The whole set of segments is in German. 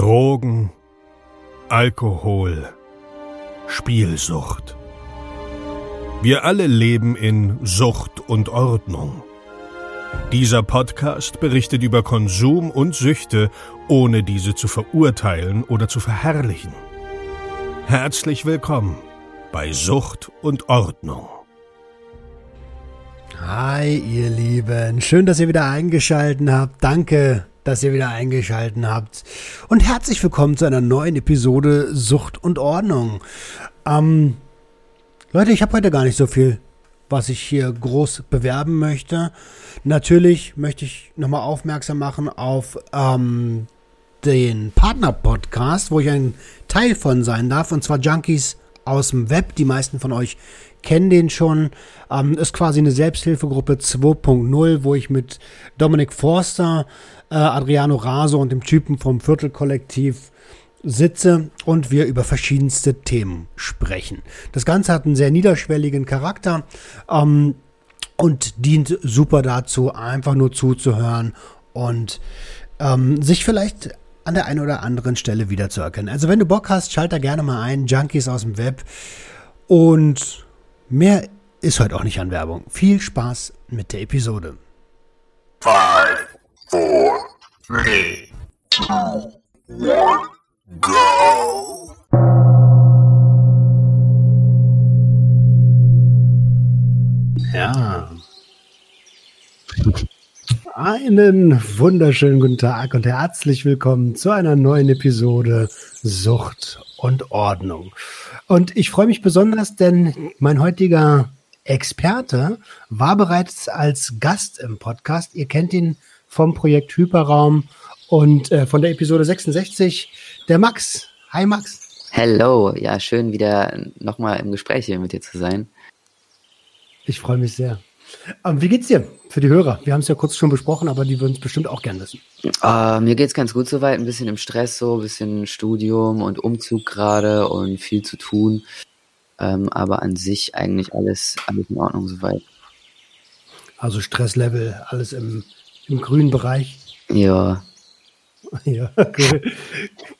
Drogen, Alkohol, Spielsucht. Wir alle leben in Sucht und Ordnung. Dieser Podcast berichtet über Konsum und Süchte, ohne diese zu verurteilen oder zu verherrlichen. Herzlich willkommen bei Sucht und Ordnung. Hi, ihr Lieben. Schön, dass ihr wieder eingeschaltet habt. Danke, dass ihr wieder eingeschaltet habt. Und herzlich willkommen zu einer neuen Episode Sucht und Ordnung. Ähm, Leute, ich habe heute gar nicht so viel, was ich hier groß bewerben möchte. Natürlich möchte ich nochmal aufmerksam machen auf ähm, den Partner-Podcast, wo ich ein Teil von sein darf, und zwar Junkies aus dem Web. Die meisten von euch kennen den schon. Ähm, ist quasi eine Selbsthilfegruppe 2.0, wo ich mit Dominik Forster äh, Adriano Raso und dem Typen vom Viertelkollektiv sitze und wir über verschiedenste Themen sprechen. Das Ganze hat einen sehr niederschwelligen Charakter ähm, und dient super dazu, einfach nur zuzuhören und ähm, sich vielleicht an der einen oder anderen Stelle wiederzuerkennen. Also wenn du Bock hast, schalt da gerne mal ein, Junkies aus dem Web. Und mehr ist heute auch nicht an Werbung. Viel Spaß mit der Episode. Five, four, three, two, one, go! Einen wunderschönen guten Tag und herzlich willkommen zu einer neuen Episode Sucht und Ordnung. Und ich freue mich besonders, denn mein heutiger Experte war bereits als Gast im Podcast. Ihr kennt ihn vom Projekt Hyperraum und äh, von der Episode 66, der Max. Hi Max. Hello, ja, schön wieder nochmal im Gespräch hier mit dir zu sein. Ich freue mich sehr. Ähm, wie geht's dir für die Hörer? Wir haben es ja kurz schon besprochen, aber die würden es bestimmt auch gern wissen. Uh, mir geht's ganz gut soweit, ein bisschen im Stress so, ein bisschen Studium und Umzug gerade und viel zu tun. Ähm, aber an sich eigentlich alles, alles in Ordnung soweit. Also Stresslevel, alles im, im grünen Bereich. Ja. Ja, cool.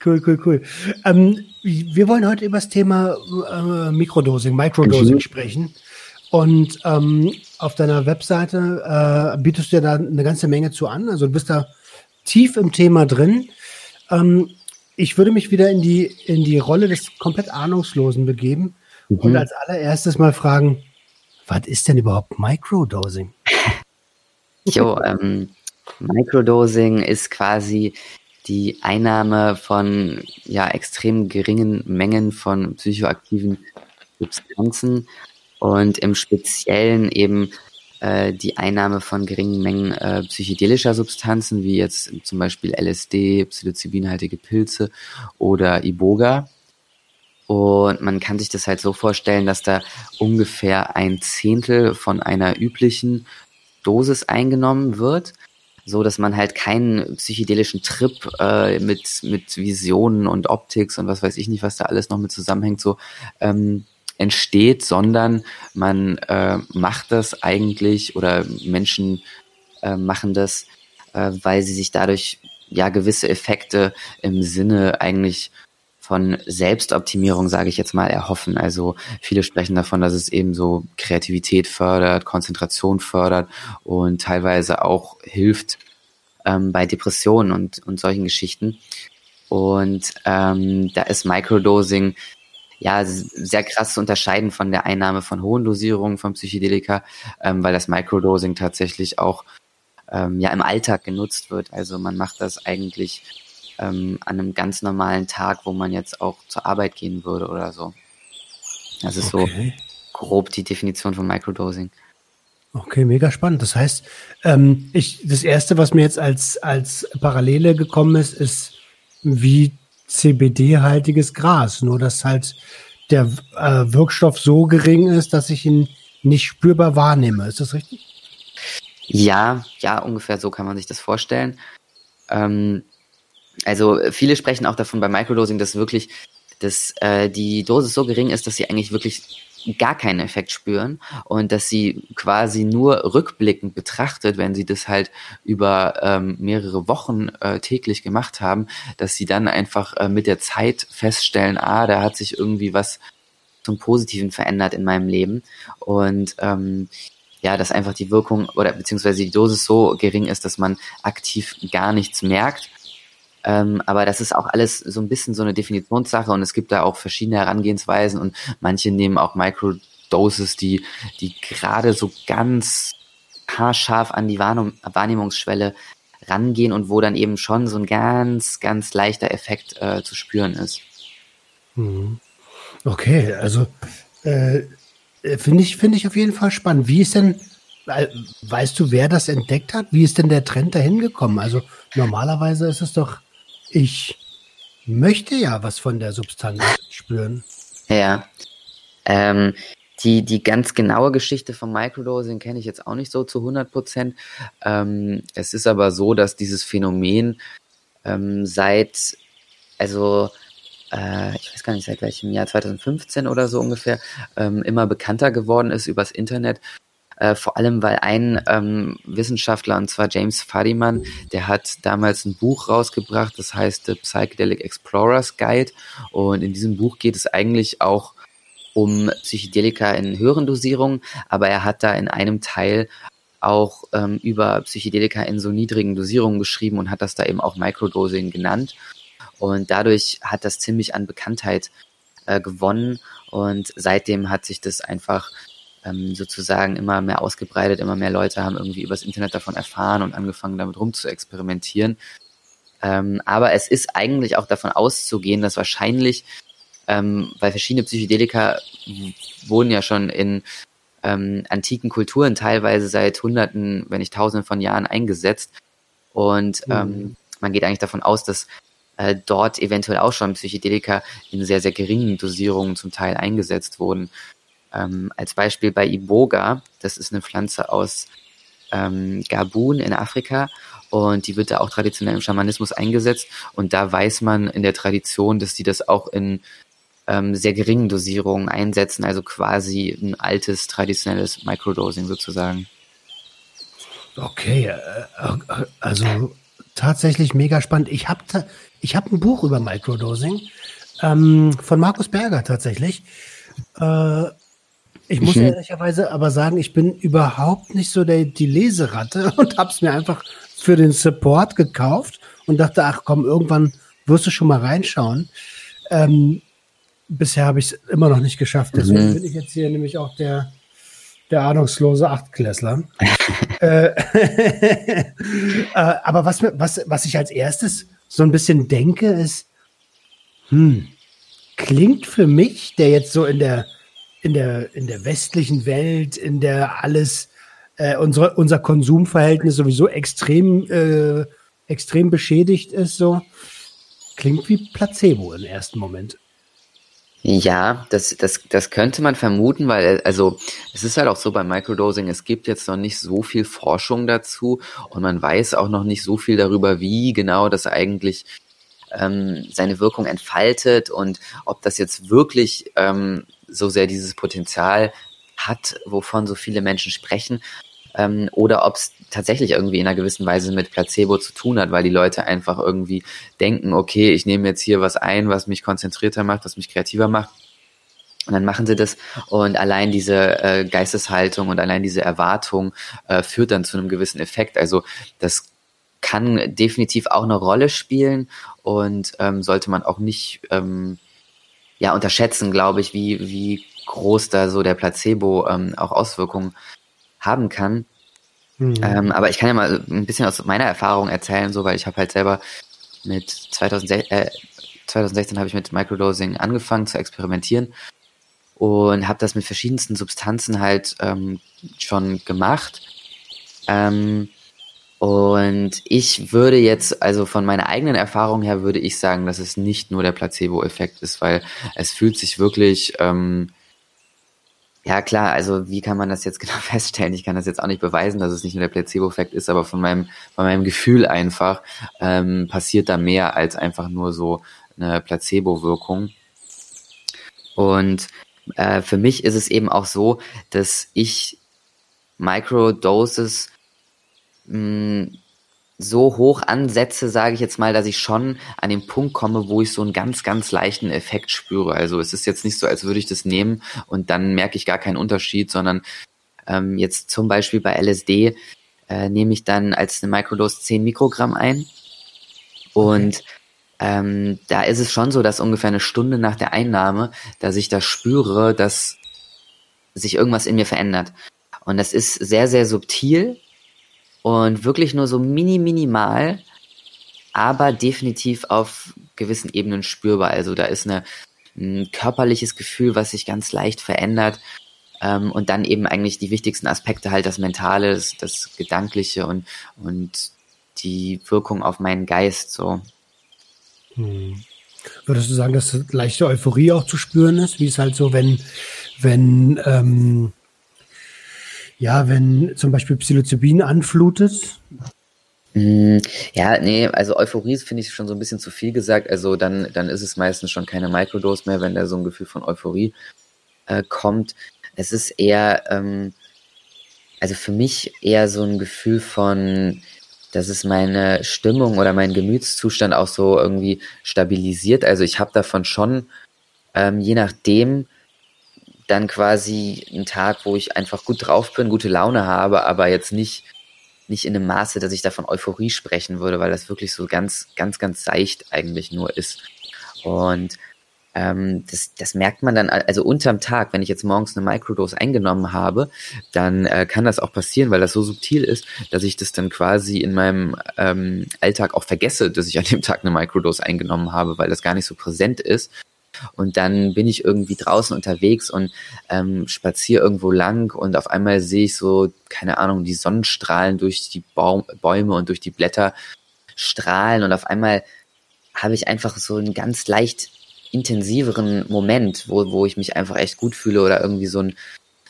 cool, cool, cool. Ähm, wir wollen heute über das Thema äh, Mikrodosing, Microdosing mhm. sprechen. Und ähm, auf deiner Webseite äh, bietest du ja da eine ganze Menge zu an. Also du bist da tief im Thema drin. Ähm, ich würde mich wieder in die, in die Rolle des komplett Ahnungslosen begeben mhm. und als allererstes mal fragen, was ist denn überhaupt Microdosing? Jo, ähm, Microdosing ist quasi die Einnahme von ja, extrem geringen Mengen von psychoaktiven Substanzen und im Speziellen eben äh, die Einnahme von geringen Mengen äh, psychedelischer Substanzen, wie jetzt zum Beispiel LSD, psilocybinhaltige Pilze oder Iboga. Und man kann sich das halt so vorstellen, dass da ungefähr ein Zehntel von einer üblichen Dosis eingenommen wird, so dass man halt keinen psychedelischen Trip äh, mit mit Visionen und Optics und was weiß ich nicht, was da alles noch mit zusammenhängt, so ähm, entsteht, sondern man äh, macht das eigentlich oder Menschen äh, machen das, äh, weil sie sich dadurch ja gewisse Effekte im Sinne eigentlich von Selbstoptimierung, sage ich jetzt mal, erhoffen. Also viele sprechen davon, dass es eben so Kreativität fördert, Konzentration fördert und teilweise auch hilft ähm, bei Depressionen und, und solchen Geschichten. Und ähm, da ist Microdosing ja sehr krass zu unterscheiden von der Einnahme von hohen Dosierungen von Psychedelika, ähm, weil das Microdosing tatsächlich auch ähm, ja im Alltag genutzt wird. Also man macht das eigentlich ähm, an einem ganz normalen Tag, wo man jetzt auch zur Arbeit gehen würde oder so. Das ist okay. so grob die Definition von Microdosing. Okay, mega spannend. Das heißt, ähm, ich, das erste, was mir jetzt als, als Parallele gekommen ist, ist, wie CBD-haltiges Gras, nur dass halt der äh, Wirkstoff so gering ist, dass ich ihn nicht spürbar wahrnehme. Ist das richtig? Ja, ja, ungefähr so kann man sich das vorstellen. Ähm, also viele sprechen auch davon bei Microdosing, dass wirklich dass äh, die Dosis so gering ist, dass sie eigentlich wirklich gar keinen Effekt spüren und dass sie quasi nur rückblickend betrachtet, wenn sie das halt über ähm, mehrere Wochen äh, täglich gemacht haben, dass sie dann einfach äh, mit der Zeit feststellen, ah, da hat sich irgendwie was zum Positiven verändert in meinem Leben und ähm, ja, dass einfach die Wirkung oder beziehungsweise die Dosis so gering ist, dass man aktiv gar nichts merkt. Ähm, aber das ist auch alles so ein bisschen so eine Definitionssache und es gibt da auch verschiedene Herangehensweisen und manche nehmen auch Microdoses, die, die gerade so ganz haarscharf an die Wahrnehm Wahrnehmungsschwelle rangehen und wo dann eben schon so ein ganz, ganz leichter Effekt äh, zu spüren ist. Mhm. Okay, also äh, finde ich, finde ich auf jeden Fall spannend. Wie ist denn, äh, weißt du, wer das entdeckt hat? Wie ist denn der Trend dahin gekommen? Also normalerweise ist es doch, ich möchte ja was von der Substanz spüren. Ja. Ähm, die, die ganz genaue Geschichte vom Microdosing kenne ich jetzt auch nicht so zu 100 Prozent. Ähm, es ist aber so, dass dieses Phänomen ähm, seit, also äh, ich weiß gar nicht seit welchem Jahr, 2015 oder so ungefähr, ähm, immer bekannter geworden ist übers Internet. Äh, vor allem, weil ein ähm, Wissenschaftler, und zwar James Fadiman, der hat damals ein Buch rausgebracht, das heißt The Psychedelic Explorers Guide. Und in diesem Buch geht es eigentlich auch um Psychedelika in höheren Dosierungen, aber er hat da in einem Teil auch ähm, über Psychedelika in so niedrigen Dosierungen geschrieben und hat das da eben auch Microdosing genannt. Und dadurch hat das ziemlich an Bekanntheit äh, gewonnen. Und seitdem hat sich das einfach ähm, sozusagen immer mehr ausgebreitet. Immer mehr Leute haben irgendwie übers Internet davon erfahren und angefangen damit rum zu experimentieren. Ähm, aber es ist eigentlich auch davon auszugehen, dass wahrscheinlich, ähm, weil verschiedene Psychedelika wurden ja schon in ähm, antiken Kulturen teilweise seit Hunderten, wenn nicht Tausenden von Jahren eingesetzt. Und mhm. ähm, man geht eigentlich davon aus, dass äh, dort eventuell auch schon Psychedelika in sehr, sehr geringen Dosierungen zum Teil eingesetzt wurden. Ähm, als Beispiel bei Iboga, das ist eine Pflanze aus ähm, Gabun in Afrika und die wird da auch traditionell im Schamanismus eingesetzt und da weiß man in der Tradition, dass die das auch in ähm, sehr geringen Dosierungen einsetzen, also quasi ein altes traditionelles Microdosing sozusagen. Okay, äh, äh also tatsächlich mega spannend. Ich habe ich hab ein Buch über Microdosing ähm, von Markus Berger tatsächlich. Äh, ich muss mhm. ehrlicherweise aber sagen, ich bin überhaupt nicht so der, die Leseratte und habe es mir einfach für den Support gekauft und dachte, ach komm, irgendwann wirst du schon mal reinschauen. Ähm, bisher habe ich es immer noch nicht geschafft. Deswegen mhm. bin ich jetzt hier nämlich auch der, der ahnungslose Achtklässler. äh, äh, aber was, was, was ich als erstes so ein bisschen denke, ist, hm, klingt für mich, der jetzt so in der, in der, in der westlichen Welt, in der alles, äh, unsere, unser Konsumverhältnis sowieso extrem, äh, extrem beschädigt ist, so, klingt wie Placebo im ersten Moment. Ja, das, das, das könnte man vermuten, weil also es ist halt auch so beim Microdosing, es gibt jetzt noch nicht so viel Forschung dazu und man weiß auch noch nicht so viel darüber, wie genau das eigentlich ähm, seine Wirkung entfaltet und ob das jetzt wirklich ähm, so sehr dieses Potenzial hat, wovon so viele Menschen sprechen ähm, oder ob es tatsächlich irgendwie in einer gewissen Weise mit Placebo zu tun hat, weil die Leute einfach irgendwie denken, okay, ich nehme jetzt hier was ein, was mich konzentrierter macht, was mich kreativer macht. Und dann machen sie das und allein diese äh, Geisteshaltung und allein diese Erwartung äh, führt dann zu einem gewissen Effekt. Also das kann definitiv auch eine Rolle spielen und ähm, sollte man auch nicht ähm, ja unterschätzen, glaube ich, wie wie groß da so der Placebo ähm, auch Auswirkungen haben kann. Mhm. Ähm, aber ich kann ja mal ein bisschen aus meiner Erfahrung erzählen, so weil ich habe halt selber mit 2016, äh, 2016 habe ich mit Microdosing angefangen zu experimentieren und habe das mit verschiedensten Substanzen halt ähm, schon gemacht. Ähm, und ich würde jetzt, also von meiner eigenen Erfahrung her, würde ich sagen, dass es nicht nur der Placebo-Effekt ist, weil es fühlt sich wirklich ähm, ja, klar, also wie kann man das jetzt genau feststellen? Ich kann das jetzt auch nicht beweisen, dass es nicht nur der Placebo-Effekt ist, aber von meinem, von meinem Gefühl einfach ähm, passiert da mehr als einfach nur so eine Placebo-Wirkung. Und äh, für mich ist es eben auch so, dass ich Microdoses mh, so hoch ansetze, sage ich jetzt mal, dass ich schon an den Punkt komme, wo ich so einen ganz, ganz leichten Effekt spüre. Also es ist jetzt nicht so, als würde ich das nehmen und dann merke ich gar keinen Unterschied, sondern ähm, jetzt zum Beispiel bei LSD äh, nehme ich dann als eine Microdose 10 Mikrogramm ein und ähm, da ist es schon so, dass ungefähr eine Stunde nach der Einnahme, dass ich da spüre, dass sich irgendwas in mir verändert. Und das ist sehr, sehr subtil und wirklich nur so mini, minimal, aber definitiv auf gewissen Ebenen spürbar. Also da ist eine, ein körperliches Gefühl, was sich ganz leicht verändert. Ähm, und dann eben eigentlich die wichtigsten Aspekte halt das Mentale, das, das Gedankliche und, und die Wirkung auf meinen Geist so. Hm. Würdest du sagen, dass leichte Euphorie auch zu spüren ist? Wie es halt so, wenn, wenn, ähm, ja, wenn zum Beispiel Psilocybin anflutet? Hm, ja, nee, also Euphorie finde ich schon so ein bisschen zu viel gesagt. Also dann, dann ist es meistens schon keine Microdose mehr, wenn da so ein Gefühl von Euphorie äh, kommt. Es ist eher, ähm, also für mich eher so ein Gefühl von, dass es meine Stimmung oder meinen Gemütszustand auch so irgendwie stabilisiert. Also ich habe davon schon, ähm, je nachdem, dann quasi einen Tag, wo ich einfach gut drauf bin, gute Laune habe, aber jetzt nicht, nicht in einem Maße, dass ich davon Euphorie sprechen würde, weil das wirklich so ganz, ganz, ganz seicht eigentlich nur ist. Und ähm, das, das merkt man dann, also unterm Tag, wenn ich jetzt morgens eine Microdose eingenommen habe, dann äh, kann das auch passieren, weil das so subtil ist, dass ich das dann quasi in meinem ähm, Alltag auch vergesse, dass ich an dem Tag eine Microdose eingenommen habe, weil das gar nicht so präsent ist. Und dann bin ich irgendwie draußen unterwegs und ähm, spaziere irgendwo lang und auf einmal sehe ich so, keine Ahnung, die Sonnenstrahlen durch die Baum, Bäume und durch die Blätter strahlen und auf einmal habe ich einfach so ein ganz leicht intensiveren Moment, wo, wo ich mich einfach echt gut fühle oder irgendwie so ein,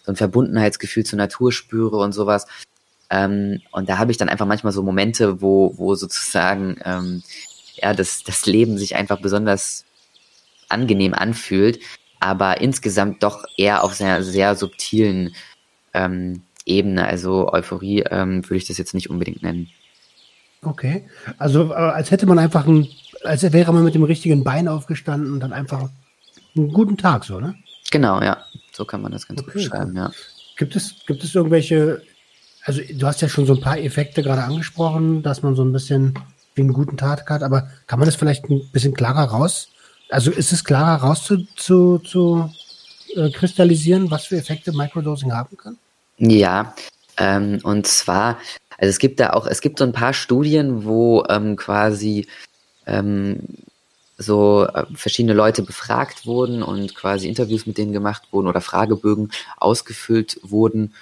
so ein Verbundenheitsgefühl zur Natur spüre und sowas. Ähm, und da habe ich dann einfach manchmal so Momente, wo, wo sozusagen ähm, ja, das, das Leben sich einfach besonders angenehm anfühlt, aber insgesamt doch eher auf sehr, sehr subtilen ähm, Ebene. Also Euphorie ähm, würde ich das jetzt nicht unbedingt nennen. Okay. Also äh, als hätte man einfach ein als wäre man mit dem richtigen Bein aufgestanden und dann einfach einen guten Tag so, ne? Genau, ja. So kann man das ganz okay, beschreiben, ja. Gibt es, gibt es irgendwelche, also du hast ja schon so ein paar Effekte gerade angesprochen, dass man so ein bisschen wie einen guten Tag hat, aber kann man das vielleicht ein bisschen klarer raus? Also ist es klarer raus zu, zu, zu äh, kristallisieren, was für Effekte Microdosing haben kann? Ja, ähm, und zwar, also es gibt da auch, es gibt so ein paar Studien, wo ähm, quasi ähm, so äh, verschiedene Leute befragt wurden und quasi Interviews mit denen gemacht wurden oder Fragebögen ausgefüllt wurden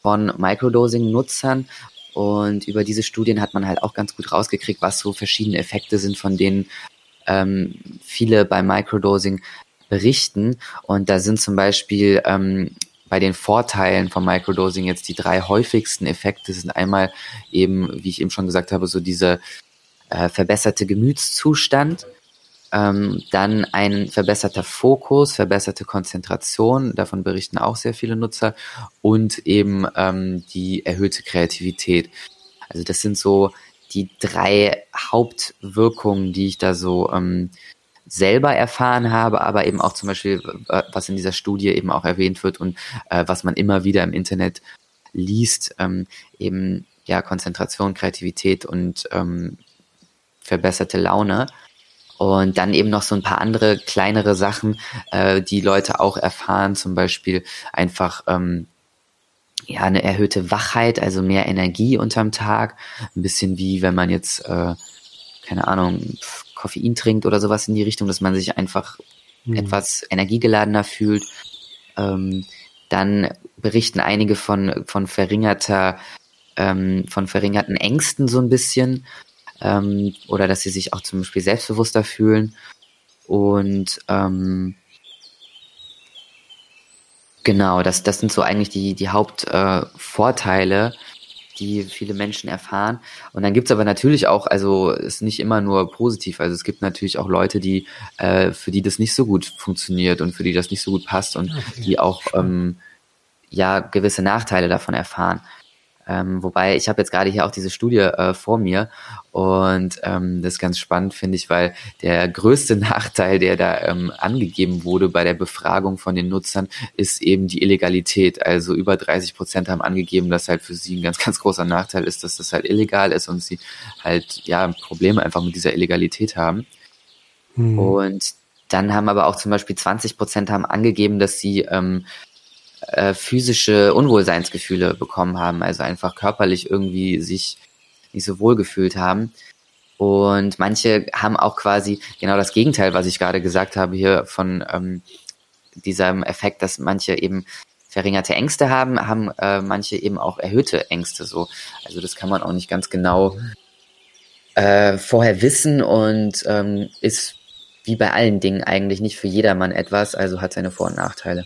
von Microdosing-Nutzern. Und über diese Studien hat man halt auch ganz gut rausgekriegt, was so verschiedene Effekte sind, von denen ähm, viele bei Microdosing berichten. Und da sind zum Beispiel ähm, bei den Vorteilen von Microdosing jetzt die drei häufigsten Effekte sind einmal eben, wie ich eben schon gesagt habe, so diese äh, verbesserte Gemütszustand, ähm, dann ein verbesserter Fokus, verbesserte Konzentration, davon berichten auch sehr viele Nutzer, und eben ähm, die erhöhte Kreativität. Also das sind so die drei Hauptwirkungen, die ich da so ähm, selber erfahren habe, aber eben auch zum Beispiel, was in dieser Studie eben auch erwähnt wird und äh, was man immer wieder im Internet liest, ähm, eben ja Konzentration, Kreativität und ähm, verbesserte Laune. Und dann eben noch so ein paar andere kleinere Sachen, äh, die Leute auch erfahren, zum Beispiel einfach ähm, ja eine erhöhte Wachheit, also mehr Energie unterm Tag, ein bisschen wie wenn man jetzt äh, keine Ahnung Koffein trinkt oder sowas in die Richtung, dass man sich einfach mhm. etwas energiegeladener fühlt. Ähm, dann berichten einige von von verringerter ähm, von verringerten Ängsten so ein bisschen ähm, oder dass sie sich auch zum Beispiel selbstbewusster fühlen. Und ähm, genau, das, das sind so eigentlich die, die Hauptvorteile, äh, die viele Menschen erfahren. Und dann gibt's aber natürlich auch, also ist nicht immer nur positiv. Also es gibt natürlich auch Leute, die äh, für die das nicht so gut funktioniert und für die das nicht so gut passt und okay. die auch ähm, ja gewisse Nachteile davon erfahren. Ähm, wobei ich habe jetzt gerade hier auch diese Studie äh, vor mir und ähm, das ist ganz spannend, finde ich, weil der größte Nachteil, der da ähm, angegeben wurde bei der Befragung von den Nutzern, ist eben die Illegalität. Also über 30 Prozent haben angegeben, dass halt für sie ein ganz, ganz großer Nachteil ist, dass das halt illegal ist und sie halt ja Probleme einfach mit dieser Illegalität haben. Hm. Und dann haben aber auch zum Beispiel 20 Prozent haben angegeben, dass sie ähm, äh, physische Unwohlseinsgefühle bekommen haben, also einfach körperlich irgendwie sich nicht so wohl gefühlt haben. Und manche haben auch quasi genau das Gegenteil, was ich gerade gesagt habe, hier von ähm, diesem Effekt, dass manche eben verringerte Ängste haben, haben äh, manche eben auch erhöhte Ängste so. Also das kann man auch nicht ganz genau äh, vorher wissen und ähm, ist wie bei allen Dingen eigentlich nicht für jedermann etwas, also hat seine Vor- und Nachteile.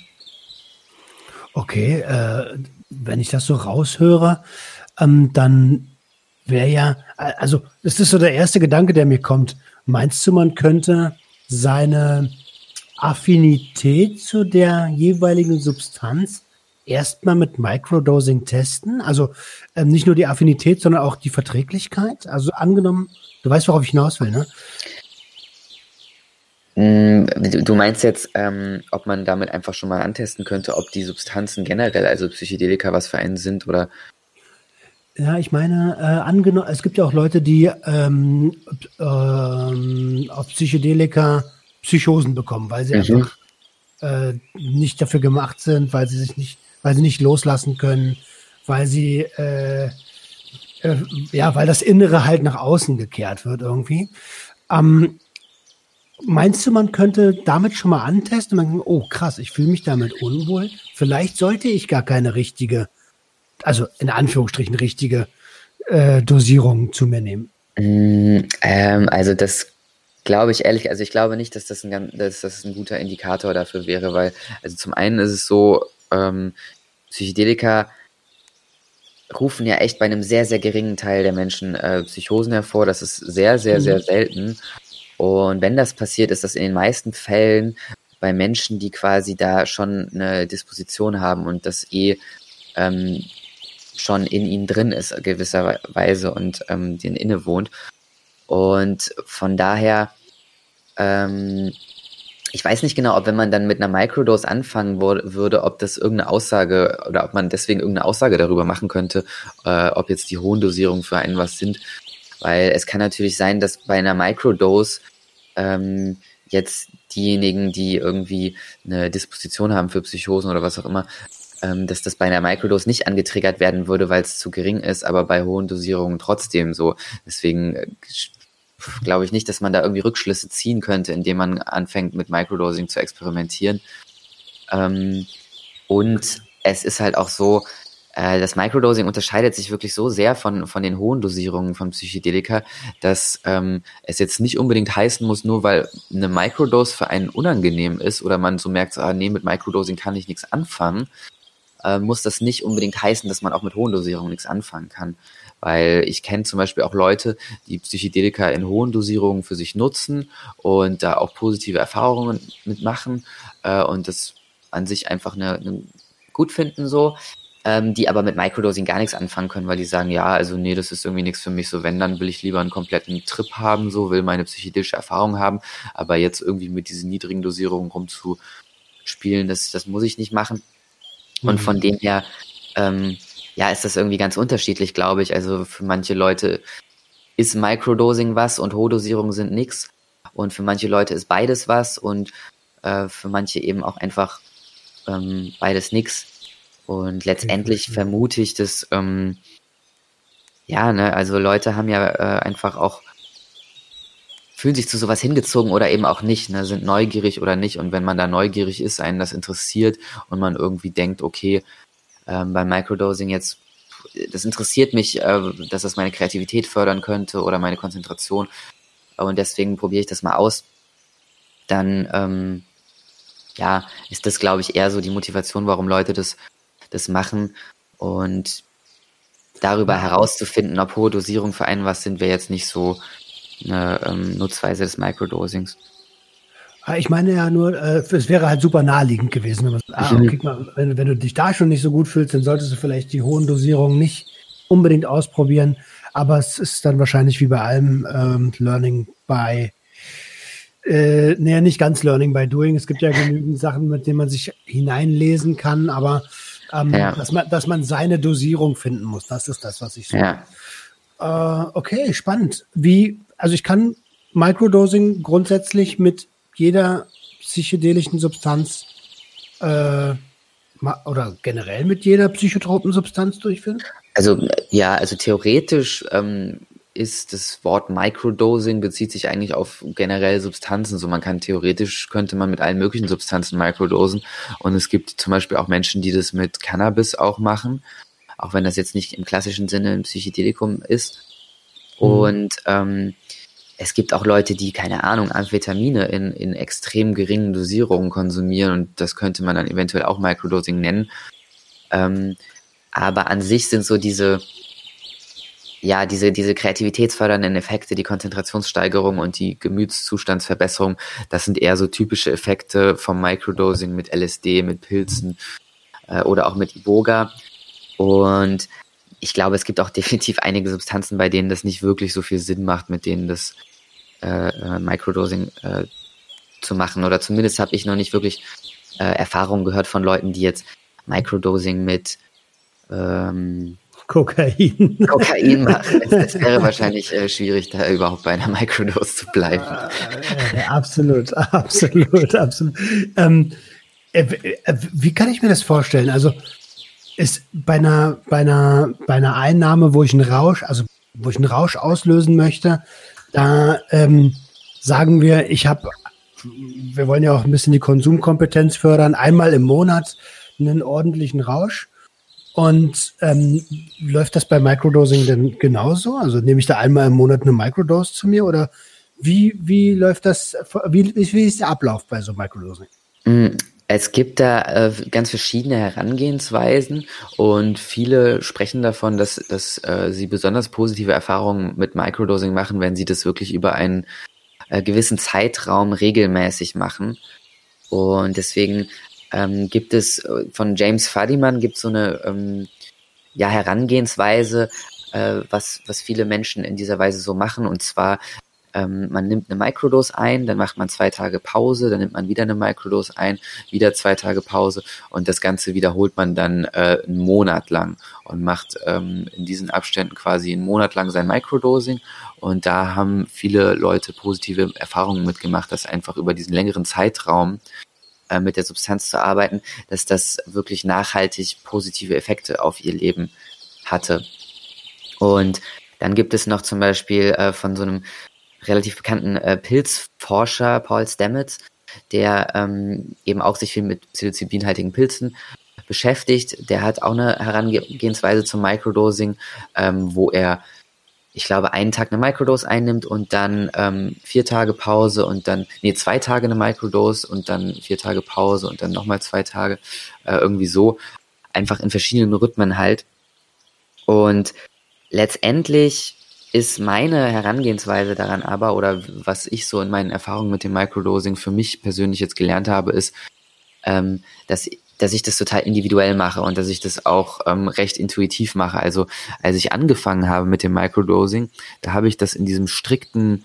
Okay, äh, wenn ich das so raushöre, ähm, dann wäre ja, also das ist so der erste Gedanke, der mir kommt. Meinst du, man könnte seine Affinität zu der jeweiligen Substanz erstmal mit Microdosing testen? Also ähm, nicht nur die Affinität, sondern auch die Verträglichkeit? Also angenommen, du weißt, worauf ich hinaus will, ne? Mm, du meinst jetzt, ähm, ob man damit einfach schon mal antesten könnte, ob die Substanzen generell, also Psychedelika, was für einen sind oder? Ja, ich meine, äh, angenommen, es gibt ja auch Leute, die ähm, ähm, auf Psychedelika Psychosen bekommen, weil sie mhm. einfach äh, nicht dafür gemacht sind, weil sie sich nicht, weil sie nicht loslassen können, weil sie äh, äh, ja, weil das Innere halt nach außen gekehrt wird irgendwie. Ähm, Meinst du, man könnte damit schon mal antesten man oh krass, ich fühle mich damit unwohl. Vielleicht sollte ich gar keine richtige, also in Anführungsstrichen richtige äh, Dosierung zu mir nehmen. Mm, ähm, also das glaube ich ehrlich, also ich glaube nicht, dass das ein, dass das ein guter Indikator dafür wäre, weil, also zum einen ist es so, ähm, Psychedelika rufen ja echt bei einem sehr, sehr geringen Teil der Menschen äh, Psychosen hervor. Das ist sehr, sehr, sehr mhm. selten. Und wenn das passiert, ist das in den meisten Fällen bei Menschen, die quasi da schon eine Disposition haben und das eh ähm, schon in ihnen drin ist, gewisserweise und ähm, den innewohnt. Und von daher, ähm, ich weiß nicht genau, ob wenn man dann mit einer Microdose anfangen würde, ob das irgendeine Aussage oder ob man deswegen irgendeine Aussage darüber machen könnte, äh, ob jetzt die hohen Dosierungen für einen was sind. Weil es kann natürlich sein, dass bei einer Microdose ähm, jetzt diejenigen, die irgendwie eine Disposition haben für Psychosen oder was auch immer, ähm, dass das bei einer Microdose nicht angetriggert werden würde, weil es zu gering ist, aber bei hohen Dosierungen trotzdem so. Deswegen äh, glaube ich nicht, dass man da irgendwie Rückschlüsse ziehen könnte, indem man anfängt mit Microdosing zu experimentieren. Ähm, und es ist halt auch so, das Microdosing unterscheidet sich wirklich so sehr von, von den hohen Dosierungen von Psychedelika, dass ähm, es jetzt nicht unbedingt heißen muss, nur weil eine Microdose für einen unangenehm ist oder man so merkt, ah, nee, mit Microdosing kann ich nichts anfangen, äh, muss das nicht unbedingt heißen, dass man auch mit hohen Dosierungen nichts anfangen kann. Weil ich kenne zum Beispiel auch Leute, die Psychedelika in hohen Dosierungen für sich nutzen und da auch positive Erfahrungen mitmachen äh, und das an sich einfach eine, eine gut finden so ähm, die aber mit Microdosing gar nichts anfangen können, weil die sagen, ja, also nee, das ist irgendwie nichts für mich. So, wenn, dann will ich lieber einen kompletten Trip haben, so will meine psychedelische Erfahrung haben, aber jetzt irgendwie mit diesen niedrigen Dosierungen rumzuspielen, das, das muss ich nicht machen. Und von mhm. dem her, ähm, ja, ist das irgendwie ganz unterschiedlich, glaube ich. Also für manche Leute ist Microdosing was und Hohdosierungen sind nix. Und für manche Leute ist beides was und äh, für manche eben auch einfach ähm, beides nix. Und letztendlich mhm. vermute ich, dass, ähm, ja, ne, also Leute haben ja äh, einfach auch, fühlen sich zu sowas hingezogen oder eben auch nicht, ne, sind neugierig oder nicht. Und wenn man da neugierig ist, einen das interessiert und man irgendwie denkt, okay, ähm, beim Microdosing jetzt, das interessiert mich, äh, dass das meine Kreativität fördern könnte oder meine Konzentration. Und deswegen probiere ich das mal aus. Dann, ähm, ja, ist das, glaube ich, eher so die Motivation, warum Leute das das machen. Und darüber herauszufinden, ob hohe Dosierungen für einen was sind, wäre jetzt nicht so eine ähm, Nutzweise des Microdosings. Ah, ich meine ja nur, äh, es wäre halt super naheliegend gewesen, wenn man ah, Mhm. okay, mal, wenn, wenn du dich da schon nicht so gut fühlst, dann solltest du vielleicht die hohen Dosierungen nicht unbedingt ausprobieren. Aber es ist dann wahrscheinlich wie bei allem ähm, Learning by, äh, naja, nicht ganz Learning by Doing. Es gibt ja genügend Sachen, mit denen man sich hineinlesen kann, aber ähm, Ja. dass, man, dass man seine Dosierung finden muss. Das ist das, was ich so Ja. äh, okay, spannend. Wie, also ich kann Microdosing grundsätzlich mit jeder psychedelischen Substanz äh, oder generell mit jeder psychotropen Substanz durchführen? Also ja, also theoretisch ähm, ist das Wort Microdosing bezieht sich eigentlich auf generell Substanzen. So man kann theoretisch könnte man mit allen möglichen Substanzen microdosen und es gibt zum Beispiel auch Menschen, die das mit Cannabis auch machen, auch wenn das jetzt nicht im klassischen Sinne ein Psychedelikum ist. Und ähm, es gibt auch Leute, die, keine Ahnung, Amphetamine in, in extrem geringen Dosierungen konsumieren und das könnte man dann eventuell auch Microdosing nennen. Ähm, aber an sich sind so diese, ja, diese, diese kreativitätsfördernden Effekte, die Konzentrationssteigerung und die Gemütszustandsverbesserung, das sind eher so typische Effekte vom Microdosing mit LSD, mit Pilzen äh, oder auch mit Iboga. Und ich glaube, es gibt auch definitiv einige Substanzen, bei denen das nicht wirklich so viel Sinn macht, mit denen das äh, äh, Microdosing äh, zu machen. Oder zumindest habe ich noch nicht wirklich äh, Erfahrungen gehört von Leuten, die jetzt Microdosing mit ähm, Kokain. Kokain machen. Es, wäre wahrscheinlich äh, schwierig, da überhaupt bei einer Microdose zu bleiben. Äh, absolut, absolut, absolut. Ähm, äh, äh, wie kann ich mir das vorstellen? Also ist bei einer, bei einer, bei einer Einnahme, wo ich einen Rausch, also wo ich einen Rausch auslösen möchte, da ähm, sagen wir, ich habe, wir wollen ja auch ein bisschen die Konsumkompetenz fördern, einmal im Monat einen ordentlichen Rausch. Und ähm, läuft das bei Microdosing denn genauso? Also nehme ich da einmal im Monat eine Microdose zu mir oder wie, wie läuft das, wie, wie ist der Ablauf bei so Microdosing? Mm, Es gibt da äh, ganz verschiedene Herangehensweisen und viele sprechen davon, dass, dass äh, sie besonders positive Erfahrungen mit Microdosing machen, wenn sie das wirklich über einen äh, gewissen Zeitraum regelmäßig machen. Und deswegen ähm, gibt es äh, von James Fadiman gibt so eine ähm, ja, Herangehensweise, äh, was, was viele Menschen in dieser Weise so machen. Und zwar, ähm, man nimmt eine Microdose ein, dann macht man zwei Tage Pause, dann nimmt man wieder eine Microdose ein, wieder zwei Tage Pause und das Ganze wiederholt man dann äh, einen Monat lang und macht ähm, in diesen Abständen quasi einen Monat lang sein Microdosing. Und da haben viele Leute positive Erfahrungen mitgemacht, dass einfach über diesen längeren Zeitraum äh, mit der Substanz zu arbeiten, dass das wirklich nachhaltig positive Effekte auf ihr Leben hatte. Und dann gibt es noch zum Beispiel äh, von so einem relativ bekannten äh, Pilzforscher, Paul Stamets, der ähm, eben auch sich viel mit psilocybinhaltigen Pilzen beschäftigt. Der hat auch eine Herangehensweise zum Microdosing, ähm, wo er ich glaube, einen Tag eine Microdose einnimmt und dann ähm, vier Tage Pause und dann, nee, zwei Tage eine Microdose und dann vier Tage Pause und dann nochmal zwei Tage, äh, irgendwie so. Einfach in verschiedenen Rhythmen halt. Und letztendlich ist meine Herangehensweise daran aber, oder was ich so in meinen Erfahrungen mit dem Microdosing für mich persönlich jetzt gelernt habe, ist, ähm, dass dass ich das total individuell mache und dass ich das auch ähm, recht intuitiv mache. Also als ich angefangen habe mit dem Microdosing, da habe ich das in diesem strikten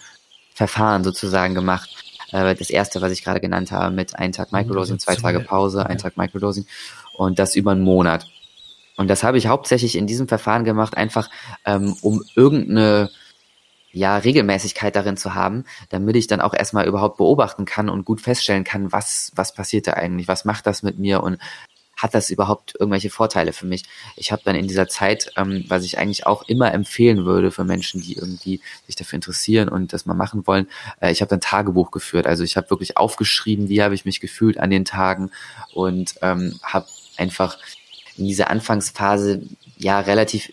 Verfahren sozusagen gemacht. Äh, das erste, was ich gerade genannt habe, mit einem Tag Microdosing, zwei Tage Pause, ein Tag Microdosing und das über einen Monat. Und das habe ich hauptsächlich in diesem Verfahren gemacht, einfach ähm, um irgendeine ja, Regelmäßigkeit darin zu haben, damit ich dann auch erstmal überhaupt beobachten kann und gut feststellen kann, was, was passiert da eigentlich, was macht das mit mir und hat das überhaupt irgendwelche Vorteile für mich? Ich habe dann in dieser Zeit, ähm, was ich eigentlich auch immer empfehlen würde für Menschen, die irgendwie sich dafür interessieren und das mal machen wollen, äh, ich habe dann Tagebuch geführt. Also ich habe wirklich aufgeschrieben, wie habe ich mich gefühlt an den Tagen und ähm, habe einfach in dieser Anfangsphase ja relativ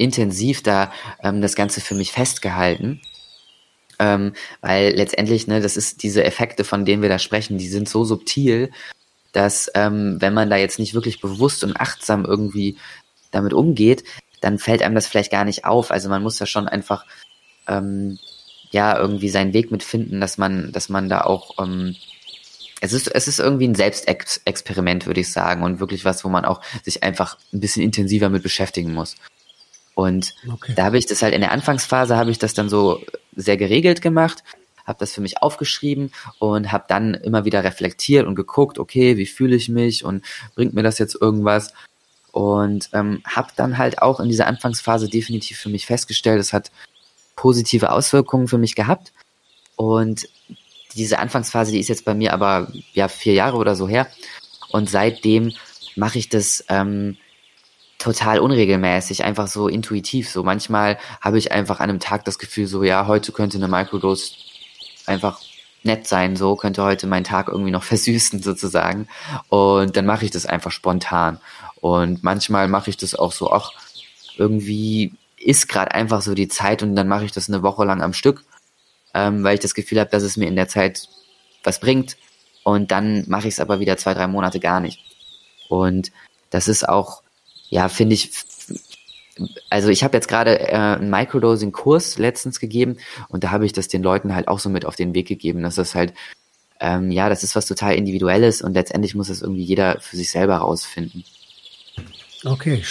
intensiv da ähm, das Ganze für mich festgehalten. Ähm, weil letztendlich, ne, das ist diese Effekte, von denen wir da sprechen, die sind so subtil, dass ähm, wenn man da jetzt nicht wirklich bewusst und achtsam irgendwie damit umgeht, dann fällt einem das vielleicht gar nicht auf. Also man muss ja schon einfach ähm, ja irgendwie seinen Weg mitfinden, dass man, dass man da auch ähm, es ist, es ist irgendwie ein Selbstexperiment, würde ich sagen, und wirklich was, wo man auch sich einfach ein bisschen intensiver mit beschäftigen muss. Und okay. da habe ich das halt in der Anfangsphase habe ich das dann so sehr geregelt gemacht, habe das für mich aufgeschrieben und habe dann immer wieder reflektiert und geguckt, okay, wie fühle ich mich und bringt mir das jetzt irgendwas? Und ähm, habe dann halt auch in dieser Anfangsphase definitiv für mich festgestellt, es hat positive Auswirkungen für mich gehabt. Und diese Anfangsphase, die ist jetzt bei mir aber ja vier Jahre oder so her. Und seitdem mache ich das ähm, total unregelmäßig, einfach so intuitiv. So manchmal habe ich einfach an einem Tag das Gefühl, so ja, heute könnte eine Microdose einfach nett sein, so könnte heute mein Tag irgendwie noch versüßen sozusagen. Und dann mache ich das einfach spontan. Und manchmal mache ich das auch so, ach, irgendwie ist gerade einfach so die Zeit und dann mache ich das eine Woche lang am Stück ähm, weil ich das Gefühl habe, dass es mir in der Zeit was bringt. Und dann mache ich es aber wieder zwei, drei Monate gar nicht. Und das ist auch, ja, finde ich, also ich habe jetzt gerade äh, einen Microdosing-Kurs letztens gegeben und da habe ich das den Leuten halt auch so mit auf den Weg gegeben, dass das halt, ähm, ja, das ist was total Individuelles und letztendlich muss das irgendwie jeder für sich selber rausfinden. Okay,